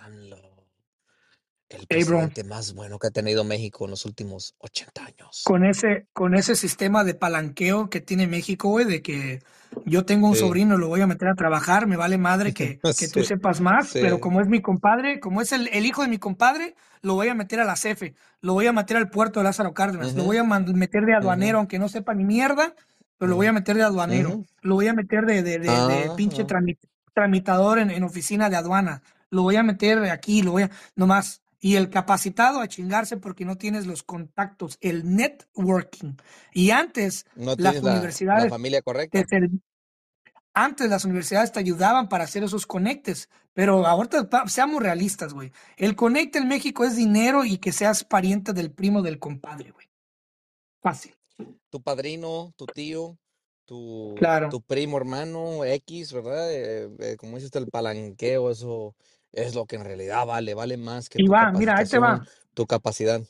Speaker 3: El
Speaker 1: hey,
Speaker 3: presidente más bueno que ha tenido México en los últimos 80 años.
Speaker 1: con ese, con ese sistema de palanqueo que tiene México, güey, de que yo tengo un
Speaker 3: Sí,
Speaker 1: sobrino, lo voy a meter a trabajar, me vale madre que, que tú sepas más, pero como es mi compadre, como es el, el hijo de mi compadre, lo voy a meter a la CFE, lo voy a meter al puerto de Lázaro Cárdenas, lo voy a meter de aduanero, aunque no sepa ni mierda, pero lo voy a meter de aduanero, lo voy a meter de, de, de, de pinche
Speaker 3: Ajá.
Speaker 1: Trami- tramitador en, en oficina de aduana, lo voy a meter aquí, lo voy a, nomás. Y el capacitado a chingarse porque no tienes los contactos, el networking. Y antes
Speaker 3: No
Speaker 1: las
Speaker 3: tienes la, la
Speaker 1: universidades
Speaker 3: familia correcta.
Speaker 1: antes las universidades te ayudaban para hacer esos conectes, pero ahorita seamos realistas, güey. El conecte en México es dinero y que seas pariente del primo del compadre, güey. Fácil.
Speaker 3: Tu padrino, tu tío, tu,
Speaker 1: Claro.
Speaker 3: tu primo hermano X, ¿verdad? Eh, eh, como dices, el palanqueo, eso es lo que en realidad vale, vale más que
Speaker 1: Y
Speaker 3: tu
Speaker 1: va, mira, ahí te va.
Speaker 3: tu capacidad.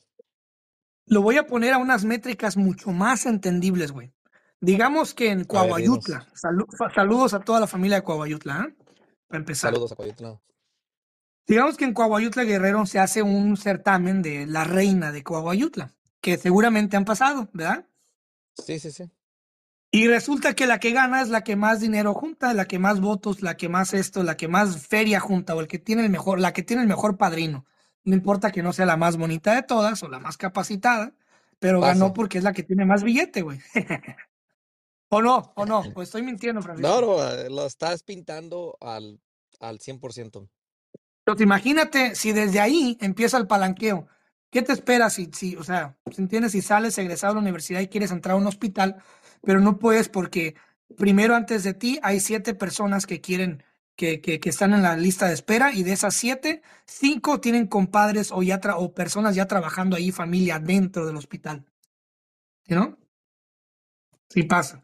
Speaker 1: Lo voy a poner a unas métricas mucho más entendibles, güey. Digamos que en. Coahuayutla, salu- saludos a toda la familia de Coahuayutla, ¿eh? Para empezar.
Speaker 3: Saludos a Coyotla.
Speaker 1: Digamos que en Coahuayutla Guerrero se hace un certamen de la reina de Coahuayutla, que seguramente han pasado, ¿verdad?
Speaker 3: Sí, sí, sí.
Speaker 1: Y resulta que la que gana es la que más dinero junta, la que más votos, la que más esto, la que más feria junta, o el que tiene el mejor, la que tiene el mejor padrino. No importa que no sea la más bonita de todas o la más capacitada, pero ganó porque es la que tiene más billete, güey. ¿O no? ¿O no? ¿O estoy mintiendo, Francisco?
Speaker 3: no, eh, lo estás pintando al, al 100%.
Speaker 1: Entonces, imagínate si desde ahí empieza el palanqueo. ¿Qué te esperas si, si, o sea, si entiendes, si sales egresado de la universidad y quieres entrar a un hospital, pero no puedes porque primero antes de ti hay siete personas que quieren, que, que, que están en la lista de espera y de esas siete, cinco tienen compadres o, ya tra- o personas ya trabajando ahí, familia dentro del hospital. ¿Sí, no? Sí pasa.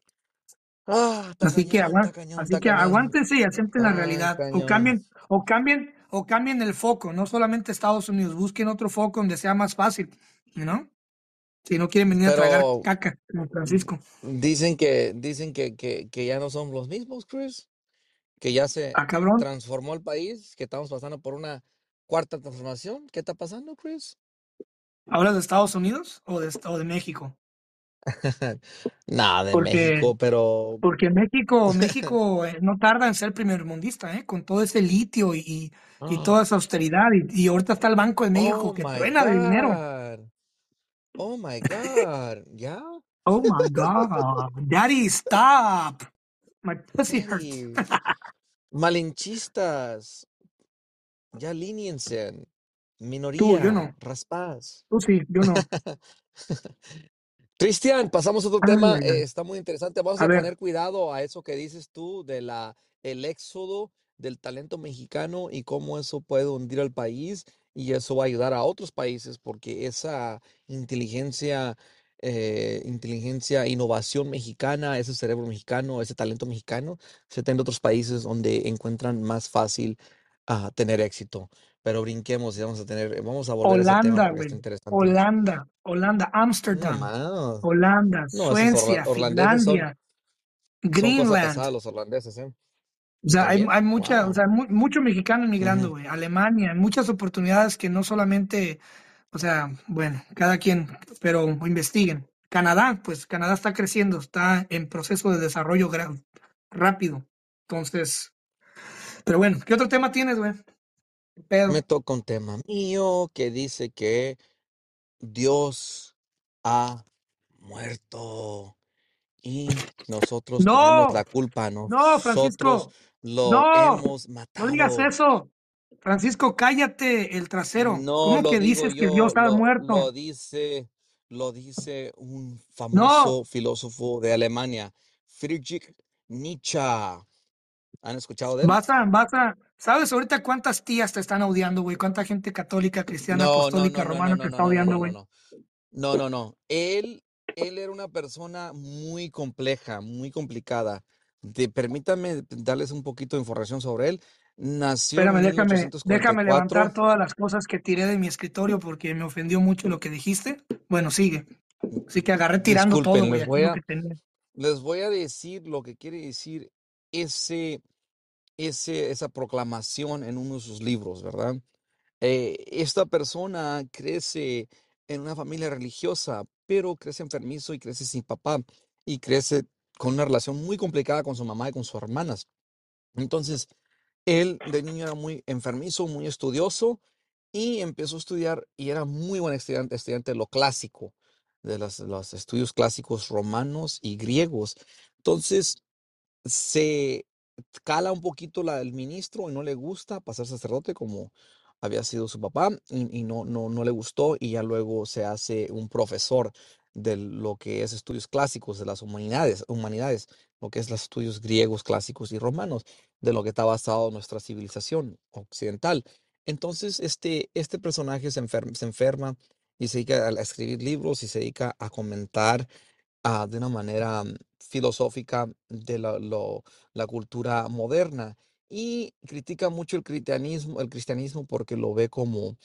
Speaker 3: Ah, está
Speaker 1: Así que,
Speaker 3: cañón, está
Speaker 1: agua-
Speaker 3: cañón,
Speaker 1: así que aguántense y acepten la
Speaker 3: Está
Speaker 1: realidad. O cambien, o cambien, o cambien el foco, no solamente Estados Unidos, busquen otro foco donde sea más fácil, ¿no? Si no quieren venir a tragar caca, como Francisco.
Speaker 3: dicen que, dicen que, que, que ya no somos los mismos, Chris. Que ya se
Speaker 1: Ah, cabrón.
Speaker 3: transformó el país, que estamos pasando por una cuarta transformación. ¿Qué está pasando, Chris?
Speaker 1: ¿Hablas de Estados Unidos o de, o de México?
Speaker 3: Nada de
Speaker 1: Porque,
Speaker 3: México, pero
Speaker 1: porque México, México eh, no tarda en ser primermundista, ¿eh? Con todo ese litio y, y, y toda esa austeridad. Y, y ahorita está el Banco de México
Speaker 3: Oh
Speaker 1: que truena de dinero.
Speaker 3: Oh my God. ¿Ya?
Speaker 1: Oh my God. Daddy, stop. My pussy hurts.
Speaker 3: Malinchistas. Ya.
Speaker 1: Tú, yo
Speaker 3: Minoría.
Speaker 1: no.
Speaker 3: Raspaz.
Speaker 1: Tú sí, yo no.
Speaker 3: Cristian, pasamos a otro
Speaker 1: Ay,
Speaker 3: tema. eh, está muy interesante. Vamos
Speaker 1: A
Speaker 3: a poner cuidado a eso que dices tú de la el éxodo del talento mexicano y cómo eso puede hundir al país y eso va a ayudar a otros países porque esa inteligencia, eh, inteligencia, innovación mexicana, ese cerebro mexicano, ese talento mexicano, se está en otros países donde encuentran más fácil ah, tener éxito. Pero brinquemos y vamos a tener, vamos a volver a ese tema
Speaker 1: Holanda,
Speaker 3: interesante.
Speaker 1: Holanda, Holanda,
Speaker 3: No
Speaker 1: Ámsterdam,
Speaker 3: más.
Speaker 1: Holanda,
Speaker 3: No,
Speaker 1: Suecia,
Speaker 3: son,
Speaker 1: Finlandia,
Speaker 3: son
Speaker 1: Greenland.
Speaker 3: los holandeses, ¿eh?
Speaker 1: O sea, hay, hay mucha, o sea, mu- mucho mexicano emigrando, güey. Alemania, hay muchas oportunidades que no solamente, o sea, bueno, cada quien, pero investiguen. Canadá, pues Canadá está creciendo, está en proceso de desarrollo rápido. Entonces, pero bueno, ¿qué otro tema tienes, güey? ¿Qué Pedo.
Speaker 3: Me toca un tema mío que dice que Dios ha muerto y nosotros tenemos
Speaker 1: No,
Speaker 3: la culpa.
Speaker 1: no,
Speaker 3: Nosotros
Speaker 1: Francisco,
Speaker 3: lo
Speaker 1: no,
Speaker 3: hemos
Speaker 1: no digas
Speaker 3: matado.
Speaker 1: eso. Francisco, cállate el trasero.
Speaker 3: No
Speaker 1: ¿Cómo
Speaker 3: lo
Speaker 1: que dices que
Speaker 3: yo,
Speaker 1: Dios ha
Speaker 3: lo,
Speaker 1: muerto?
Speaker 3: lo dice, lo dice un
Speaker 1: No,
Speaker 3: famoso filósofo de Alemania, Friedrich Nietzsche. ¿Han escuchado de él?
Speaker 1: vas a, vas a, ¿sabes ahorita cuántas tías te están odiando, güey? ¿Cuánta gente católica, cristiana,
Speaker 3: No, no,
Speaker 1: apostólica,
Speaker 3: no, no, no,
Speaker 1: romana
Speaker 3: no,
Speaker 1: te
Speaker 3: no,
Speaker 1: está
Speaker 3: no, no,
Speaker 1: odiando,
Speaker 3: no, no,
Speaker 1: güey?
Speaker 3: no. No, no, no. Él, él era una persona muy compleja, muy complicada. De, permítame darles un poquito de información sobre él. Nació en
Speaker 1: Espérame, déjame, déjame levantar
Speaker 3: 1844.
Speaker 1: todas las cosas que tiré de mi escritorio porque me ofendió mucho lo que dijiste. Bueno, sigue. Así que agarré tirando todo,
Speaker 3: Disculpen,
Speaker 1: güey,
Speaker 3: les voy a, les voy a decir lo que quiere decir ese, ese, esa proclamación en uno de sus libros, ¿verdad? Eh, esta persona crece en una familia religiosa, pero crece enfermizo y crece sin papá y crece con una relación muy complicada con su mamá y con sus hermanas. Entonces, él de niño era muy enfermizo, muy estudioso y empezó a estudiar y era muy buen estudiante, estudiante de lo clásico, de las- los estudios clásicos romanos y griegos. Entonces, se cala un poquito la, el ministro y no le gusta pasar sacerdote como había sido su papá y, y no, no, no le gustó y ya luego se hace un profesor de lo que es estudios clásicos de las humanidades, humanidades, lo que es los estudios griegos, clásicos y romanos, de lo que está basado nuestra civilización occidental. Entonces, este, este personaje se enferma, se enferma y se dedica a escribir libros y se dedica a comentar ah, de una manera mm, filosófica de la, la cultura moderna y critica mucho el cristianismo, el cristianismo porque lo ve como,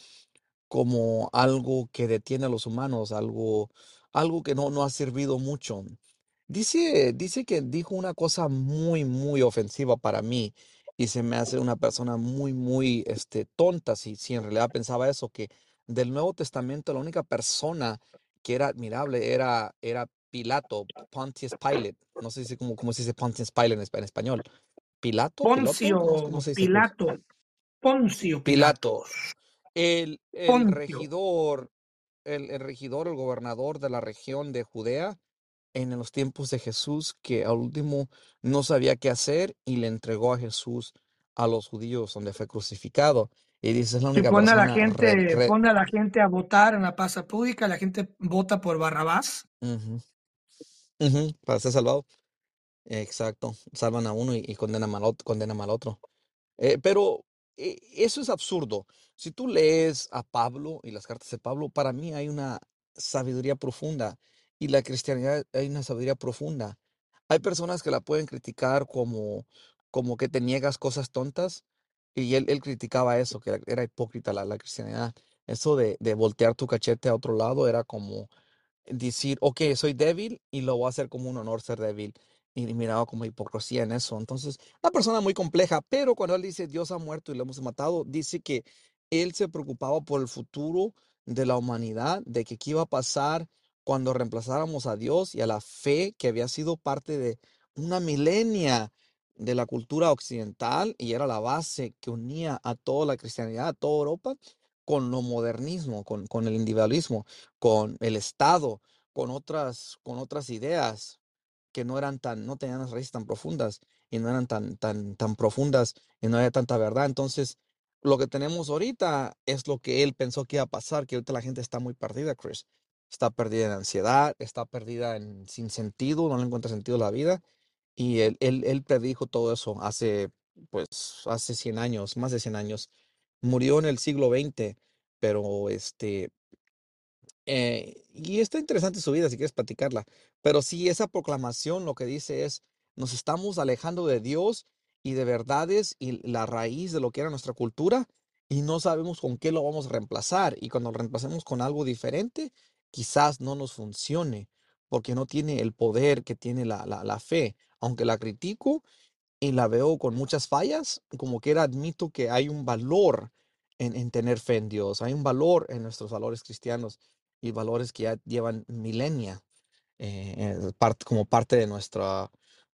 Speaker 3: como algo que detiene a los humanos, algo, algo que no, no ha servido mucho. Dice, dice que dijo una cosa muy, muy ofensiva para mí y se me hace una persona muy, muy este, tonta si, si en realidad pensaba eso, que del Nuevo Testamento la única persona que era admirable era, era Pilato, Pontius Pilate. No sé si cómo, cómo se dice Pontius Pilate en, espa- en español. ¿Pilato?
Speaker 1: Poncio,
Speaker 3: ¿cómo se dice, Chris?
Speaker 1: Pilato, Poncio
Speaker 3: Pilato. El, el
Speaker 1: Poncio.
Speaker 3: regidor, el, el regidor, el gobernador de la región de Judea en los tiempos de Jesús, que al último no sabía qué hacer y le entregó a Jesús a los judíos donde fue crucificado. Y dice, es la única
Speaker 1: pone a la
Speaker 3: re-
Speaker 1: gente,
Speaker 3: re-
Speaker 1: pone a la gente a votar en la plaza pública, la gente vota por Barrabás.
Speaker 3: Para ser salvado. Exacto. Salvan a uno y, y condenan al otro, condenan al otro. Eh, pero eso es absurdo. Si tú lees a Pablo y las cartas de Pablo, para mí hay una sabiduría profunda y la cristianidad hay una sabiduría profunda. Hay personas que la pueden criticar como, como que te niegas cosas tontas. Y él, él criticaba eso, que era, era hipócrita la, la cristianidad. Eso de, de voltear tu cachete a otro lado era como decir, ok, soy débil y lo voy a hacer como un honor ser débil. Y miraba como hipocresía en eso. Entonces, una persona muy compleja, pero cuando él dice Dios ha muerto y lo hemos matado, dice que él se preocupaba por el futuro de la humanidad, de que qué iba a pasar cuando reemplazáramos a Dios y a la fe que había sido parte de una milenia de la cultura occidental y era la base que unía a toda la cristianidad, a toda Europa, con lo modernismo, con, con el individualismo, con el Estado, con otras, con otras ideas que no eran tan, no tenían las raíces tan profundas y no eran tan, tan, tan profundas y no había tanta verdad. Entonces, lo que tenemos ahorita es lo que él pensó que iba a pasar, que ahorita la gente está muy perdida, Chris. Está perdida en ansiedad, está perdida en sin sentido, no le encuentra sentido a la vida. Y él, él, él predijo todo eso hace, pues, hace 100 años, más de 100 años. Murió en el siglo XX, pero este, eh, y está interesante su vida si quieres platicarla. Pero sí, esa proclamación lo que dice es, nos estamos alejando de Dios y de verdades y la raíz de lo que era nuestra cultura y no sabemos con qué lo vamos a reemplazar. Y cuando lo reemplacemos con algo diferente, quizás no nos funcione porque no tiene el poder que tiene la, la, fe. Aunque la critico y la veo con muchas fallas, como que era admito que hay un valor en, en tener fe en Dios, hay un valor en nuestros valores cristianos y valores que ya llevan milenia eh, eh, parte, como parte de nuestra,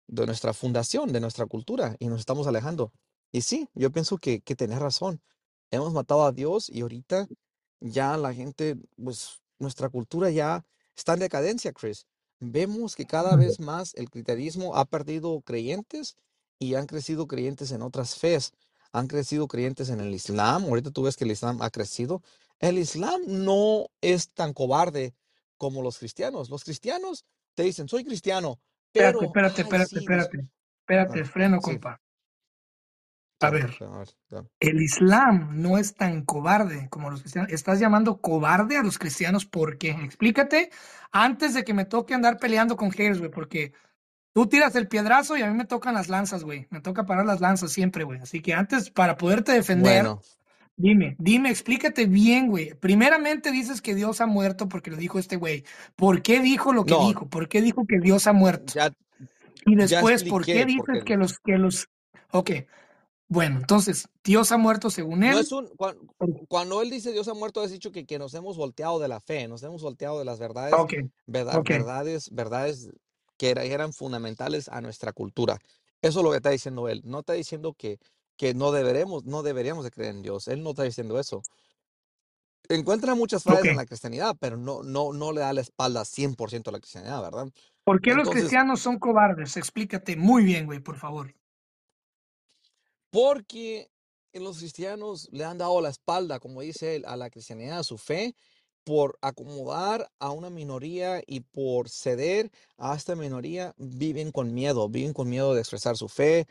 Speaker 3: de nuestra fundación, de nuestra cultura, y nos estamos alejando. Y sí, yo pienso que, que tenés razón. Hemos matado a Dios y ahorita ya la gente, pues nuestra cultura ya está en decadencia, Chris. Vemos que cada vez más el cristianismo ha perdido creyentes y han crecido creyentes en otras fes. Han crecido creyentes en el Islam. Ahorita tú ves que el Islam ha crecido. El Islam no es tan cobarde como los cristianos. Los cristianos te dicen, soy cristiano,
Speaker 1: Espérate,
Speaker 3: pero,
Speaker 1: espérate,
Speaker 3: ay,
Speaker 1: espérate,
Speaker 3: sí,
Speaker 1: espérate. Espérate,
Speaker 3: ah,
Speaker 1: freno, compa. A ver, el Islam no es tan cobarde como los cristianos. Estás llamando cobarde a los cristianos, ¿por qué? Explícate antes de que me toque andar peleando con haters, güey, porque tú tiras el piedrazo y a mí me tocan las lanzas, güey. Me toca parar las lanzas siempre, güey. Así que antes, para poderte defender,
Speaker 3: Bueno,
Speaker 1: Dime, dime, explícate bien, güey. Primeramente dices que Dios ha muerto porque lo dijo este güey. ¿Por qué dijo lo que
Speaker 3: no,
Speaker 1: dijo? ¿Por qué dijo que Dios ha muerto?
Speaker 3: ya,
Speaker 1: Y después, ¿por qué dices
Speaker 3: porque
Speaker 1: que los, que los... Ok, bueno, entonces, Dios ha muerto según
Speaker 3: no es
Speaker 1: él.
Speaker 3: un, cuando él dice Dios ha muerto, has dicho que, que nos hemos volteado de la fe, nos hemos volteado de las verdades,
Speaker 1: Ok,
Speaker 3: verdad, verdades, verdades que era- eran fundamentales a nuestra cultura. Eso es lo que está diciendo él. No está diciendo que, que no deberemos, no deberíamos de creer en Dios. Él no está diciendo eso. Encuentra muchas fallas en la cristianidad, pero no, no, no le da la espalda 100% a la cristianidad, ¿verdad?
Speaker 1: ¿Por qué los cristianos son cobardes? Explícate muy bien, güey, por favor.
Speaker 3: Porque los cristianos le han dado la espalda, como dice él, a la cristianidad, a su fe, por acomodar a una minoría y por ceder a esta minoría, viven con miedo, viven con miedo de expresar su fe.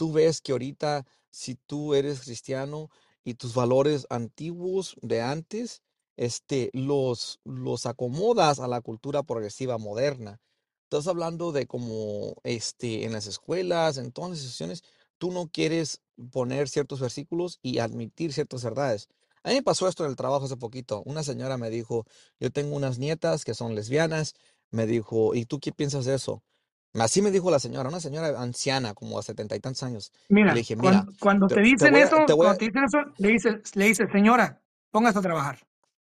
Speaker 3: Tú ves que ahorita, si tú eres cristiano y tus valores antiguos de antes, este, los, los acomodas a la cultura progresiva moderna. Estás hablando de como este, en las escuelas, en todas las instituciones, tú no quieres poner ciertos versículos y admitir ciertas verdades. A mí me pasó esto en el trabajo hace poquito. Una señora me dijo, yo tengo unas nietas que son lesbianas. Me dijo, ¿y tú qué piensas de eso? Así me dijo la señora, una señora anciana, como a setenta y tantos años. Y le
Speaker 1: Mira,
Speaker 3: dije, mira,
Speaker 1: cuando, cuando
Speaker 3: te,
Speaker 1: te
Speaker 3: te
Speaker 1: dicen
Speaker 3: a,
Speaker 1: eso,
Speaker 3: te voy
Speaker 1: cuando
Speaker 3: a,
Speaker 1: te dicen eso, le dices, le dices, señora, póngase a trabajar.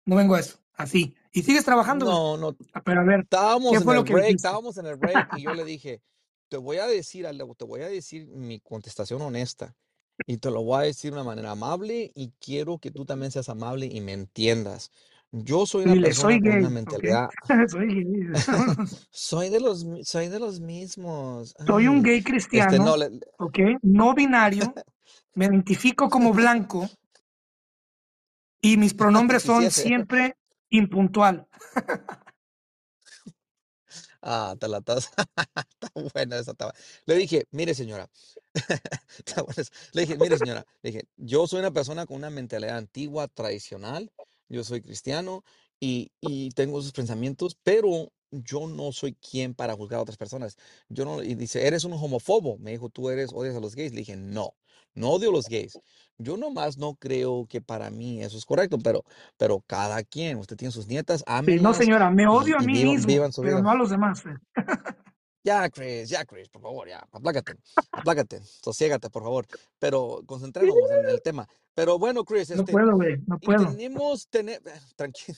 Speaker 1: No vengo a eso. Así. Y sigues trabajando,
Speaker 3: no, no,
Speaker 1: Ah, Pero a ver,
Speaker 3: estábamos
Speaker 1: ¿qué
Speaker 3: en el break, estábamos en el break y yo le dije, te voy a decir algo, te voy a decir mi contestación honesta y te lo voy a decir de una manera amable y quiero que tú también seas amable y me entiendas. Yo soy una
Speaker 1: Dile, soy
Speaker 3: persona con una mentalidad,
Speaker 1: Soy gay.
Speaker 3: soy de los, soy de los mismos.
Speaker 1: Soy un
Speaker 3: Ay,
Speaker 1: gay
Speaker 3: este,
Speaker 1: cristiano,
Speaker 3: no, le-
Speaker 1: ¿ok? No binario. Me identifico como blanco y mis pronombres son siempre impuntual.
Speaker 3: Ah, te la. Está buena esa. está bu- Le dije, mire señora, está buena esa. Le dije, mire señora, le dije, yo soy una persona con una mentalidad antigua, tradicional, yo soy cristiano y, y tengo esos pensamientos, pero yo no soy quien para juzgar a otras personas. Yo no, y dice, eres un homofobo. Me dijo, tú eres, odias a los gays. Le dije, no, no odio a los gays. Yo nomás no creo que para mí eso es correcto, pero, pero cada quien, usted tiene sus nietas,
Speaker 1: Sí, no, señora, me
Speaker 3: y,
Speaker 1: odio a
Speaker 3: y
Speaker 1: mí
Speaker 3: vivan,
Speaker 1: mismo,
Speaker 3: vivan
Speaker 1: pero
Speaker 3: vida.
Speaker 1: no a los demás.
Speaker 3: Ya, Chris, ya, Chris, por favor, ya, aplácate, aplácate, sosiégate, por favor. Pero concentrémonos en el tema. Pero bueno, Chris,
Speaker 1: No
Speaker 3: este,
Speaker 1: puedo, güey, no puedo.
Speaker 3: tenemos, tener, tranquilo,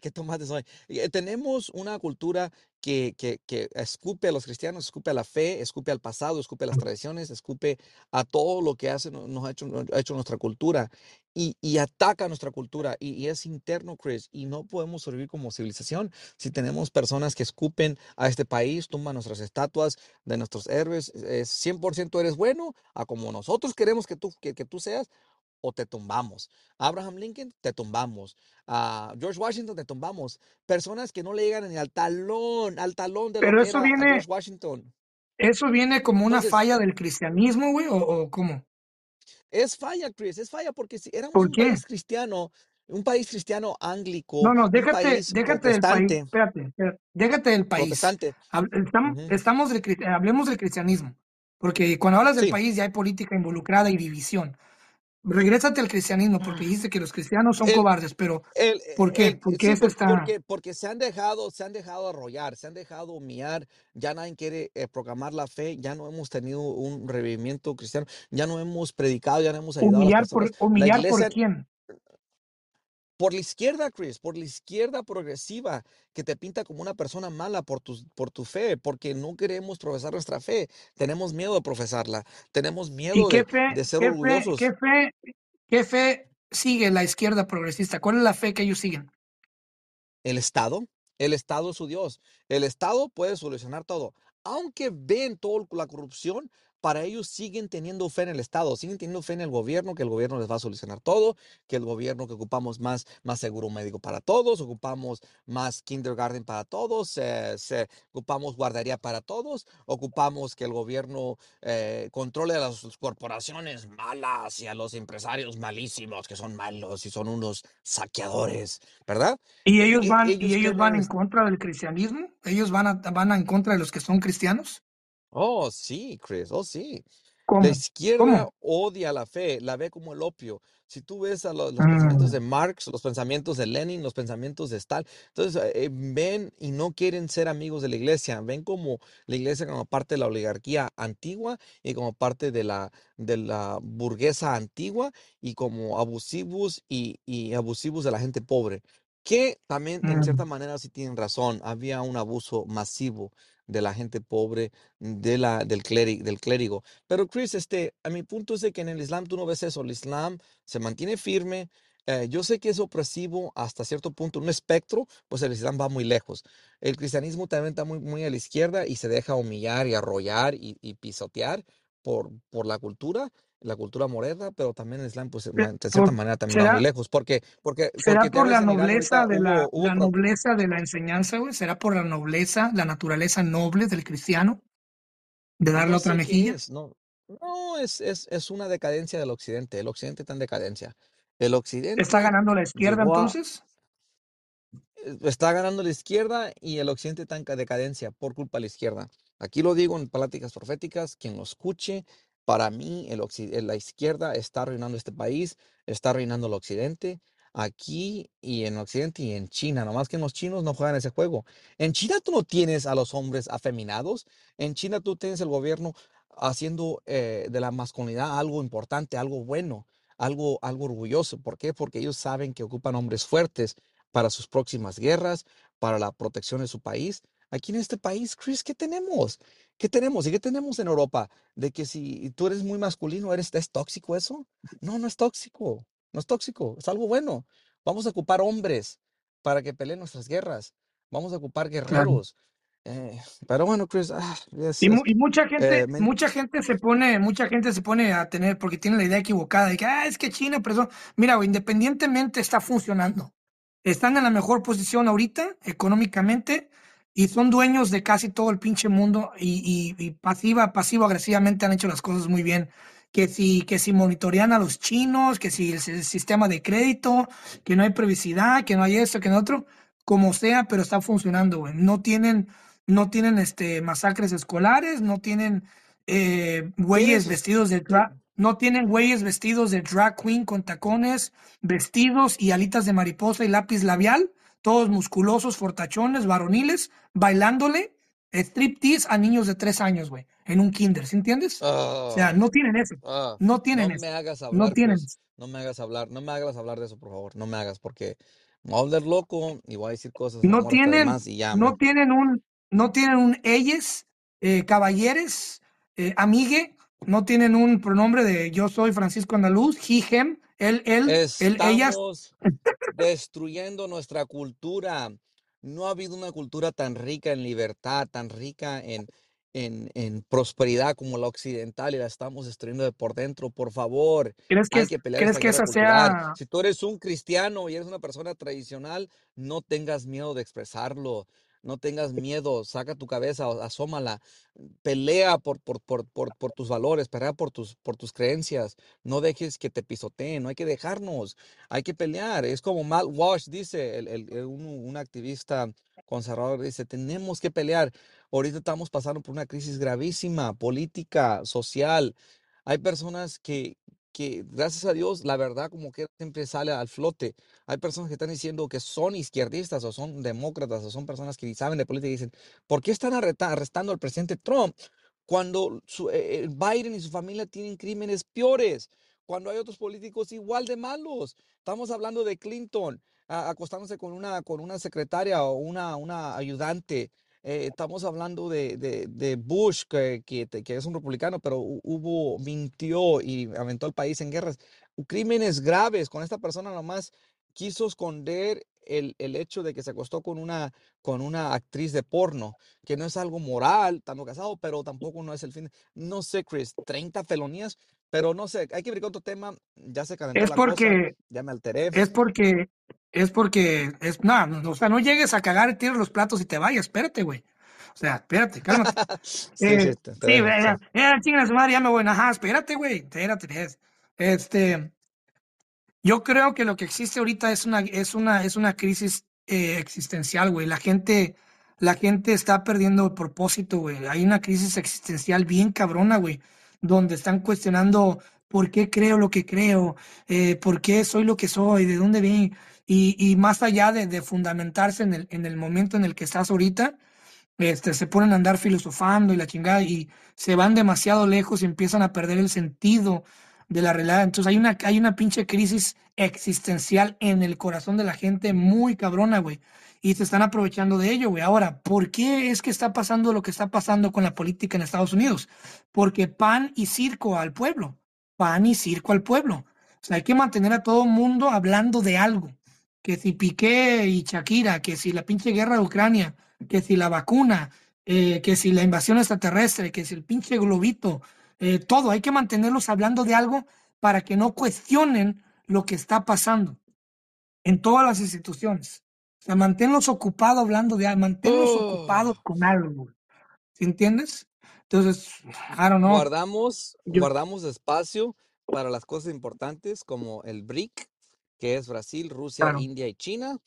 Speaker 3: qué tomates hoy. Eh, Tenemos una cultura que, que, que escupe a los cristianos, escupe a la fe, escupe al pasado, escupe a las tradiciones, escupe a todo lo que hace, no- nos ha hecho, nos ha hecho nuestra cultura y, y ataca nuestra cultura y, y es interno, Chris, y no podemos sobrevivir como civilización si tenemos personas que escupen a este país, tumban nuestras estatuas de nuestros héroes, es 100% eres bueno, a como nosotros queremos que tú, que, que tú seas, o te tumbamos. Abraham Lincoln, te tumbamos. A George Washington, te tumbamos. Personas que no le llegan ni al talón, al talón de lo
Speaker 1: Pero
Speaker 3: que
Speaker 1: eso
Speaker 3: era
Speaker 1: viene,
Speaker 3: George Washington.
Speaker 1: eso viene como una
Speaker 3: Entonces,
Speaker 1: falla del cristianismo, güey, o, o cómo.
Speaker 3: es falla, Chris, es falla porque si éramos
Speaker 1: ¿Por
Speaker 3: un país cristiano, un país cristiano ánglico,
Speaker 1: No, no, déjate,
Speaker 3: país
Speaker 1: déjate del país, espérate, espérate, déjate del país.
Speaker 3: protestante.
Speaker 1: Estamos, del, hablemos del cristianismo, porque cuando hablas del
Speaker 3: Sí.
Speaker 1: país ya hay política involucrada y división. Regrésate al cristianismo, porque dice que los cristianos son
Speaker 3: El,
Speaker 1: cobardes, pero
Speaker 3: El,
Speaker 1: ¿por qué?
Speaker 3: el,
Speaker 1: ¿Por qué
Speaker 3: sí,
Speaker 1: eso está?
Speaker 3: porque, porque se han dejado, se han dejado arrollar, se han dejado humillar, ya nadie quiere eh, proclamar la fe, ya no hemos tenido un revivimiento cristiano, ya no hemos predicado, ya no hemos ayudado a las
Speaker 1: Humillar por, humillar por quién.
Speaker 3: Por la izquierda, Chris, por la izquierda progresiva, que te pinta como una persona mala por tu, por tu fe, porque no queremos profesar nuestra fe, tenemos miedo de profesarla, tenemos
Speaker 1: ¿Y
Speaker 3: miedo de,
Speaker 1: fe,
Speaker 3: de ser
Speaker 1: qué fe,
Speaker 3: orgullosos.
Speaker 1: qué fe, qué fe sigue la izquierda progresista? ¿Cuál es la fe que ellos siguen?
Speaker 3: El Estado, el Estado es su Dios. El Estado puede solucionar todo. Aunque ven toda la corrupción, para ellos siguen teniendo fe en el Estado, siguen teniendo fe en el gobierno, que el gobierno les va a solucionar todo, que el gobierno que ocupamos más, más seguro médico para todos, ocupamos más kindergarten para todos, eh, se- ocupamos guardería para todos, ocupamos que el gobierno eh, controle a las corporaciones malas y a los empresarios malísimos, que son malos y son unos saqueadores, ¿verdad?
Speaker 1: ¿Y
Speaker 3: E-
Speaker 1: ellos
Speaker 3: e-
Speaker 1: van, y
Speaker 3: ellos
Speaker 1: van en contra del cristianismo? ¿Ellos van, a, van en contra de los que son cristianos?
Speaker 3: Oh, sí, Chris, oh, sí. La
Speaker 1: ¿Cómo?
Speaker 3: izquierda
Speaker 1: ¿Cómo?
Speaker 3: odia la fe, la ve como el opio. Si tú ves a lo- los, pensamientos de
Speaker 1: Mm,
Speaker 3: Marx, los pensamientos de Lenin, los pensamientos de Stalin, entonces eh, ven y no quieren ser amigos de la iglesia, ven como la iglesia como parte de la oligarquía antigua y como parte de la, de la burguesa antigua y como abusivos y, y abusivos de la gente pobre. Que también en cierta
Speaker 1: mm.
Speaker 3: manera sí tienen razón, había un abuso masivo de la gente pobre, de la, del, clérigo, del clérigo. Pero Chris, este, a mi punto es de que en el Islam tú no ves eso. El Islam se mantiene firme. eh, yo sé que es opresivo hasta cierto punto, un espectro, pues el Islam va muy lejos. El cristianismo también está muy, muy a la izquierda y se deja humillar y arrollar y, y pisotear por, por la cultura, la cultura moderna, pero también el Islam, pues de cierta
Speaker 1: por-
Speaker 3: manera también va muy
Speaker 1: ¿Será,
Speaker 3: lejos. Porque, porque,
Speaker 1: será
Speaker 3: porque
Speaker 1: por la nobleza
Speaker 3: ahorita,
Speaker 1: de la,
Speaker 3: hubo, hubo
Speaker 1: la nobleza de la enseñanza, güey? ¿Será por la nobleza, la naturaleza noble del cristiano de dar la
Speaker 3: No
Speaker 1: otra mejilla?
Speaker 3: es, no, no es, es, es una decadencia del occidente. El occidente está en decadencia. El
Speaker 1: ¿Está
Speaker 3: occidente
Speaker 1: ganando la izquierda
Speaker 3: a,
Speaker 1: entonces?
Speaker 3: eh, está ganando la izquierda y el occidente está en ca- decadencia por culpa de la izquierda. Aquí lo digo en pláticas proféticas, quien lo escuche, para mí eh, la izquierda está arruinando este país, está arruinando el occidente, aquí y en occidente y en China, nomás que los chinos no juegan ese juego. En China tú no tienes a los hombres afeminados, en China tú tienes el gobierno haciendo eh, de la masculinidad algo importante, algo bueno, algo, algo orgulloso. ¿Por qué? Porque ellos saben que ocupan hombres fuertes para sus próximas guerras, para la protección de su país. Aquí en este país, Chris, ¿qué tenemos? ¿Qué tenemos? ¿Y qué tenemos en Europa? De que si tú eres muy masculino, ¿eres, ¿es tóxico eso? No, no es tóxico. No es tóxico, es algo bueno. Vamos a ocupar hombres para que peleen nuestras guerras. Vamos a ocupar
Speaker 1: Claro.
Speaker 3: guerreros. Eh, pero bueno, Chris, ah, es,
Speaker 1: Y, mu- y mucha gente,
Speaker 3: eh,
Speaker 1: mucha gente se pone, mucha gente se pone a tener, porque tiene la idea equivocada de que, ah, es que China, pero eso-". mira, güey, independientemente está funcionando. Están en la mejor posición ahorita, económicamente, y son dueños de casi todo el pinche mundo, y, y, y pasiva, pasivo, agresivamente han hecho las cosas muy bien. Que si, que si monitorean a los chinos, que si el, si- sistema de crédito, que no hay privacidad, que no hay esto, que no otro. como sea, pero está funcionando, güey. No tienen, no tienen este, masacres escolares, no tienen eh, güeyes vestidos de drag, no tienen güeyes vestidos de drag queen con tacones, vestidos y alitas de mariposa y lápiz labial, todos musculosos, fortachones, varoniles, bailándole striptease a niños de tres años, güey, en un kinder, ¿sí entiendes? O sea, no tienen eso,
Speaker 3: Ah,
Speaker 1: no tienen
Speaker 3: no
Speaker 1: eso,
Speaker 3: me hagas
Speaker 1: no
Speaker 3: hablar,
Speaker 1: tienen eso.
Speaker 3: No me hagas hablar, no me hagas hablar de eso, por favor. No me hagas, porque me voy a volver loco y voy a decir cosas
Speaker 1: No tienen,
Speaker 3: más y ya,
Speaker 1: no
Speaker 3: me-
Speaker 1: tienen un, no tienen un ellos, eh, caballeres, eh, amigue, no tienen un pronombre de yo soy Francisco Andaluz, he, him, él, él, él, ellas.
Speaker 3: Destruyendo nuestra cultura. No ha habido una cultura tan rica en libertad, tan rica en, en, en prosperidad como la occidental y la estamos destruyendo de por dentro. Por favor,
Speaker 1: ¿Crees que,
Speaker 3: hay
Speaker 1: es-
Speaker 3: que pelear
Speaker 1: ¿crees que esa
Speaker 3: cultural.
Speaker 1: sea,
Speaker 3: Si tú eres un cristiano y eres una persona tradicional, no tengas miedo de expresarlo. No tengas miedo, saca tu cabeza, asómala, pelea por, tus valores, pelea por tus, por tus creencias. No dejes que te pisoteen, no hay que dejarnos, hay que pelear. Es como Matt Walsh dice, el- un, un activista conservador, dice, tenemos que pelear. Ahorita estamos pasando por una crisis gravísima, política, social. Hay personas que, que, gracias a Dios, la verdad como que siempre sale al flote. Hay personas que están diciendo que son izquierdistas o son demócratas o son personas que saben de política y dicen, ¿por qué están arrestando al presidente Trump cuando eh, eh, Biden y su familia tienen crímenes peores? Cuando hay otros políticos igual de malos. Estamos hablando de Clinton acostándose con una, con una secretaria o una, una ayudante. Eh, estamos hablando de, de- de Bush, que, que, es un republicano, pero hu- hubo, mintió y aventó al país en guerras. Crímenes graves. Con esta persona nomás quiso esconder el, el hecho de que se acostó con una, con una actriz de porno, que no es algo moral, estando casado, pero tampoco no es el fin. No sé, Chris, 30 felonías, pero no sé, hay que ver otro tema. Ya se calentó
Speaker 1: es
Speaker 3: la cosa,
Speaker 1: porque,
Speaker 3: ya me alteré.
Speaker 1: es porque, es porque, es, no, no, o sea, no llegues a cagar, tires los platos y te vayas, espérate, güey. O sea, espérate, cálmate.
Speaker 3: Sí,
Speaker 1: Eh,
Speaker 3: sí, te
Speaker 1: sí,
Speaker 3: sí.
Speaker 1: ya, ya, chinga su madre, ya me voy. Ajá, espérate, güey, espérate. es- Este, yo creo que lo que existe ahorita es una, es una, es una crisis eh, existencial, güey. La gente, la gente está perdiendo el propósito, güey. Hay una crisis existencial bien cabrona, güey, donde están cuestionando por qué creo lo que creo, eh, por qué soy lo que soy, de dónde vine. Y, y más allá de, de fundamentarse en el, en el momento en el que estás ahorita, este, se ponen a andar filosofando y la chingada y se van demasiado lejos y empiezan a perder el sentido de la realidad. Entonces hay una, hay una pinche crisis existencial en el corazón de la gente muy cabrona, güey. Y se están aprovechando de ello, güey. Ahora, ¿por qué es que está pasando lo que está pasando con la política en Estados Unidos? Porque pan y circo al pueblo. Pan y circo al pueblo. O sea, hay que mantener a todo mundo hablando de algo. Que si Piqué y Shakira, que si la pinche guerra de Ucrania, que si la vacuna, eh, que si la invasión extraterrestre, que si el pinche globito, eh, todo, hay que mantenerlos hablando de algo para que no cuestionen lo que está pasando en todas las instituciones. O sea, manténlos ocupados hablando de algo, manténlos
Speaker 3: Oh.
Speaker 1: ocupados con algo. ¿Sí entiendes? Entonces, I don't know.
Speaker 3: Guardamos,
Speaker 1: Yo-
Speaker 3: guardamos espacio para las cosas importantes como el BRIC, que es Brasil, Rusia,
Speaker 1: Claro.
Speaker 3: India y China,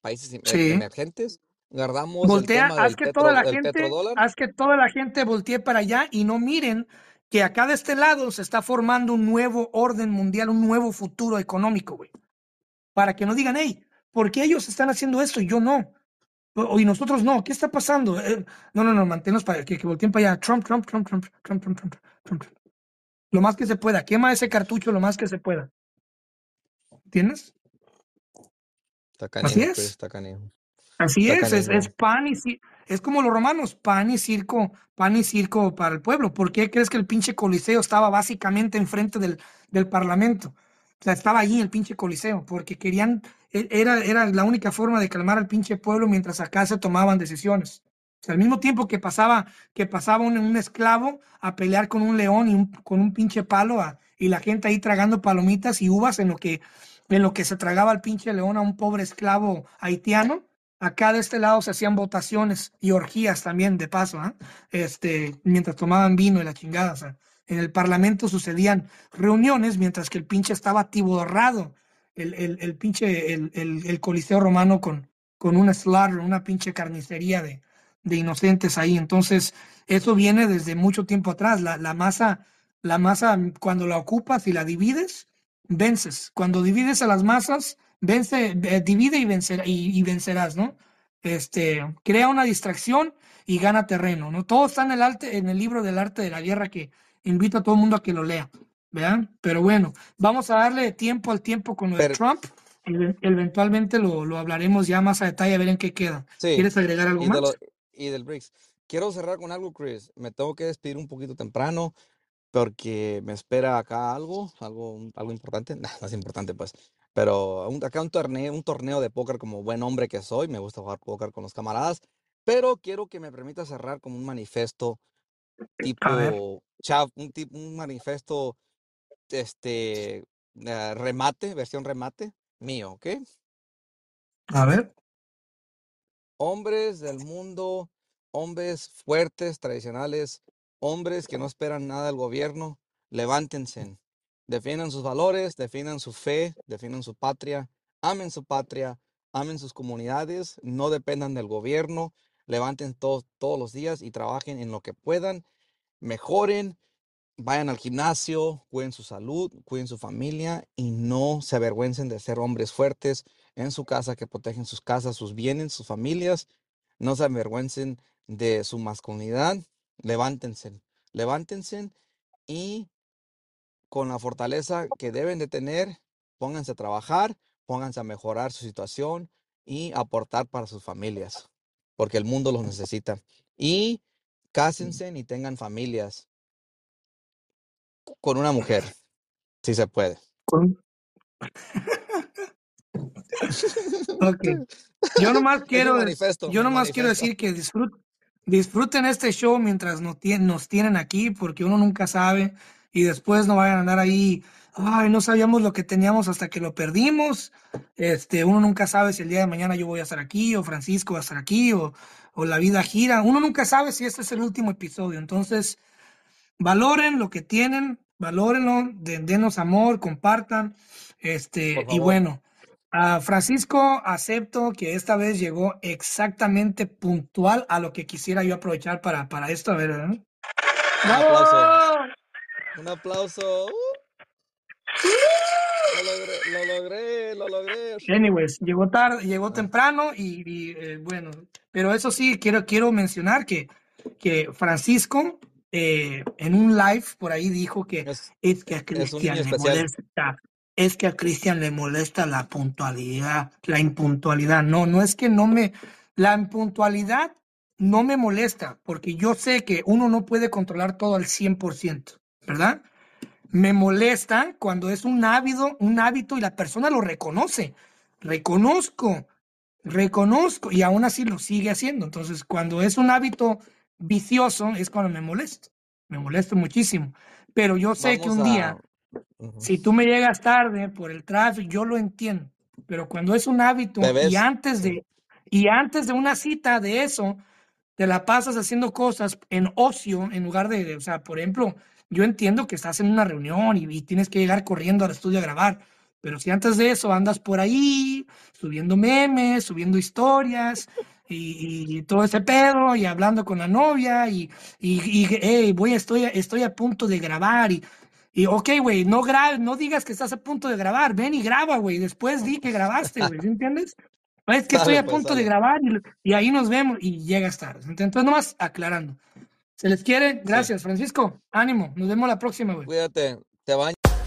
Speaker 3: países em-
Speaker 1: Sí.
Speaker 3: emergentes. Guardamos
Speaker 1: Voltea,
Speaker 3: el tema
Speaker 1: haz
Speaker 3: del,
Speaker 1: que
Speaker 3: petro,
Speaker 1: toda la gente, haz que toda la gente voltee para allá y no miren que acá de este lado se está formando un nuevo orden mundial, un nuevo futuro económico, güey. Para que no digan, hey, ¿por qué ellos están haciendo esto y yo no? O- Y nosotros no, ¿qué está pasando? Eh, no, no, no, manténnos para que, que volteen para allá. Trump, Trump, Trump, Trump, Trump, Trump, Trump, Trump, Trump. Lo más que se pueda. Quema ese cartucho lo más que se pueda. ¿Entiendes? Así
Speaker 3: canijo,
Speaker 1: es.
Speaker 3: Canijo.
Speaker 1: Así es, es, es pan y es como los romanos, pan y circo, pan y circo para el pueblo. ¿Por qué crees que el pinche coliseo estaba básicamente enfrente del, del parlamento? Estaba allí el pinche coliseo, porque querían, e- era, era la única forma de calmar al pinche pueblo mientras acá se tomaban decisiones. Al mismo tiempo que pasaba, que pasaba un, esclavo a pelear con un león y un- con un pinche palo y la gente ahí tragando palomitas y uvas en lo que, en lo que se tragaba el pinche león a un pobre esclavo haitiano. Acá de este lado se hacían votaciones y orgías también, de paso, ¿ah? este, mientras tomaban vino y la chingada. En el parlamento sucedían reuniones mientras que el pinche estaba atiborrado, el, el, pinche, el, el, coliseo romano con, con una una pinche carnicería de, de inocentes ahí. Entonces, eso viene desde mucho tiempo atrás. La, la masa, la masa, cuando la ocupas y la divides, vences. Cuando divides a las masas, vence, divide y, y vencerás, ¿no? Este, crea una distracción y gana terreno, ¿no? Todo está en el, arte, en el libro del arte de la guerra que invito a todo el mundo a que lo lea, ¿vean? Pero bueno, vamos a darle tiempo al tiempo con lo de
Speaker 3: Pero-
Speaker 1: Trump. Ev- Eventualmente lo, lo hablaremos ya más a detalle a ver en qué queda.
Speaker 3: Sí,
Speaker 1: ¿Quieres agregar algo
Speaker 3: y,
Speaker 1: más?
Speaker 3: de lo- y del BRICS. Quiero cerrar con algo, Chris. Me tengo que despedir un poquito temprano porque me espera acá algo, algo, algo importante. Nah, no es importante, pues. Pero un- acá un torneo, un torneo de póker como buen hombre que soy. Me gusta jugar póker con los camaradas. Pero quiero que me permita cerrar con un manifiesto tipo, chav- un, tip- un manifiesto, este, eh, remate, versión remate mío, ¿ok?
Speaker 1: a ver.
Speaker 3: Hombres del mundo, hombres fuertes, tradicionales, hombres que no esperan nada del gobierno, levántense, defiendan sus valores, defiendan su fe, defiendan su patria, amen su patria, amen sus comunidades, no dependan del gobierno, levanten todos los días y trabajen en lo que puedan, mejoren, vayan al gimnasio, cuiden su salud, cuiden su familia y no se avergüencen de ser hombres fuertes en su casa, que protegen sus casas, sus bienes, sus familias. No se avergüencen de su masculinidad. Levántense, levántense y con la fortaleza que deben de tener, pónganse a trabajar, pónganse a mejorar su situación y aportar para sus familias, porque el mundo los necesita. Y cásense y tengan familias con una mujer, si se puede.
Speaker 1: Con-. Yo nomás quiero, yo nomás quiero decir que disfrut- disfruten este show mientras nos tienen aquí, porque uno nunca sabe y después no vayan a andar ahí, ay, no sabíamos lo que teníamos hasta que lo perdimos. Este, uno nunca sabe si el día de mañana yo voy a estar aquí o Francisco va a estar aquí o, o la vida gira. Uno nunca sabe si este es el último episodio. Entonces, valoren lo que tienen, valórenlo, de- denos amor, compartan. Este, y bueno, a Francisco acepto que esta vez llegó exactamente puntual a lo que quisiera yo aprovechar para, para esto. A ver, ¿eh?
Speaker 3: Un aplauso. Un aplauso. Lo logré, lo logré, lo logré.
Speaker 1: Anyways, llegó tarde, llegó temprano y, y, eh, bueno, pero eso sí, quiero, quiero mencionar que, que Francisco eh, en un live por ahí dijo que
Speaker 3: Es,
Speaker 1: es que a
Speaker 3: es
Speaker 1: Cristian le molesta, es que a Cristian le molesta la puntualidad, la impuntualidad. No, no es que no me, la impuntualidad no me molesta, porque yo sé que uno no puede controlar todo al 100%, ¿verdad? Me molesta cuando es un hábito, un hábito y la persona lo reconoce. Reconozco, reconozco y aún así lo sigue haciendo. Entonces, cuando es un hábito vicioso es cuando me molesto. Me molesto muchísimo. Pero yo sé que un día, si tú me llegas tarde por el tráfico, yo lo entiendo. Pero cuando es un hábito
Speaker 3: ¿Te
Speaker 1: y antes de, y antes de una cita de eso, te la pasas haciendo cosas en ocio en lugar de, de- o sea, por ejemplo, yo entiendo que estás en una reunión y, y tienes que llegar corriendo al estudio a grabar, pero si antes de eso andas por ahí subiendo memes, subiendo historias y, y todo ese pedo y hablando con la novia y, y, y hey, voy, estoy, estoy a punto de grabar y, y ok, güey, no grabes, no digas que estás a punto de grabar, ven y graba, güey, después di que grabaste, güey, ¿sí entiendes? Es que estoy a
Speaker 3: pues,
Speaker 1: punto de grabar y, y ahí nos vemos y llegas tarde. Entonces, nomás aclarando. Se les quiere.
Speaker 3: Sí.
Speaker 1: Gracias, Francisco. Ánimo. Nos vemos la próxima, güey.
Speaker 3: Cuídate. Te bañas.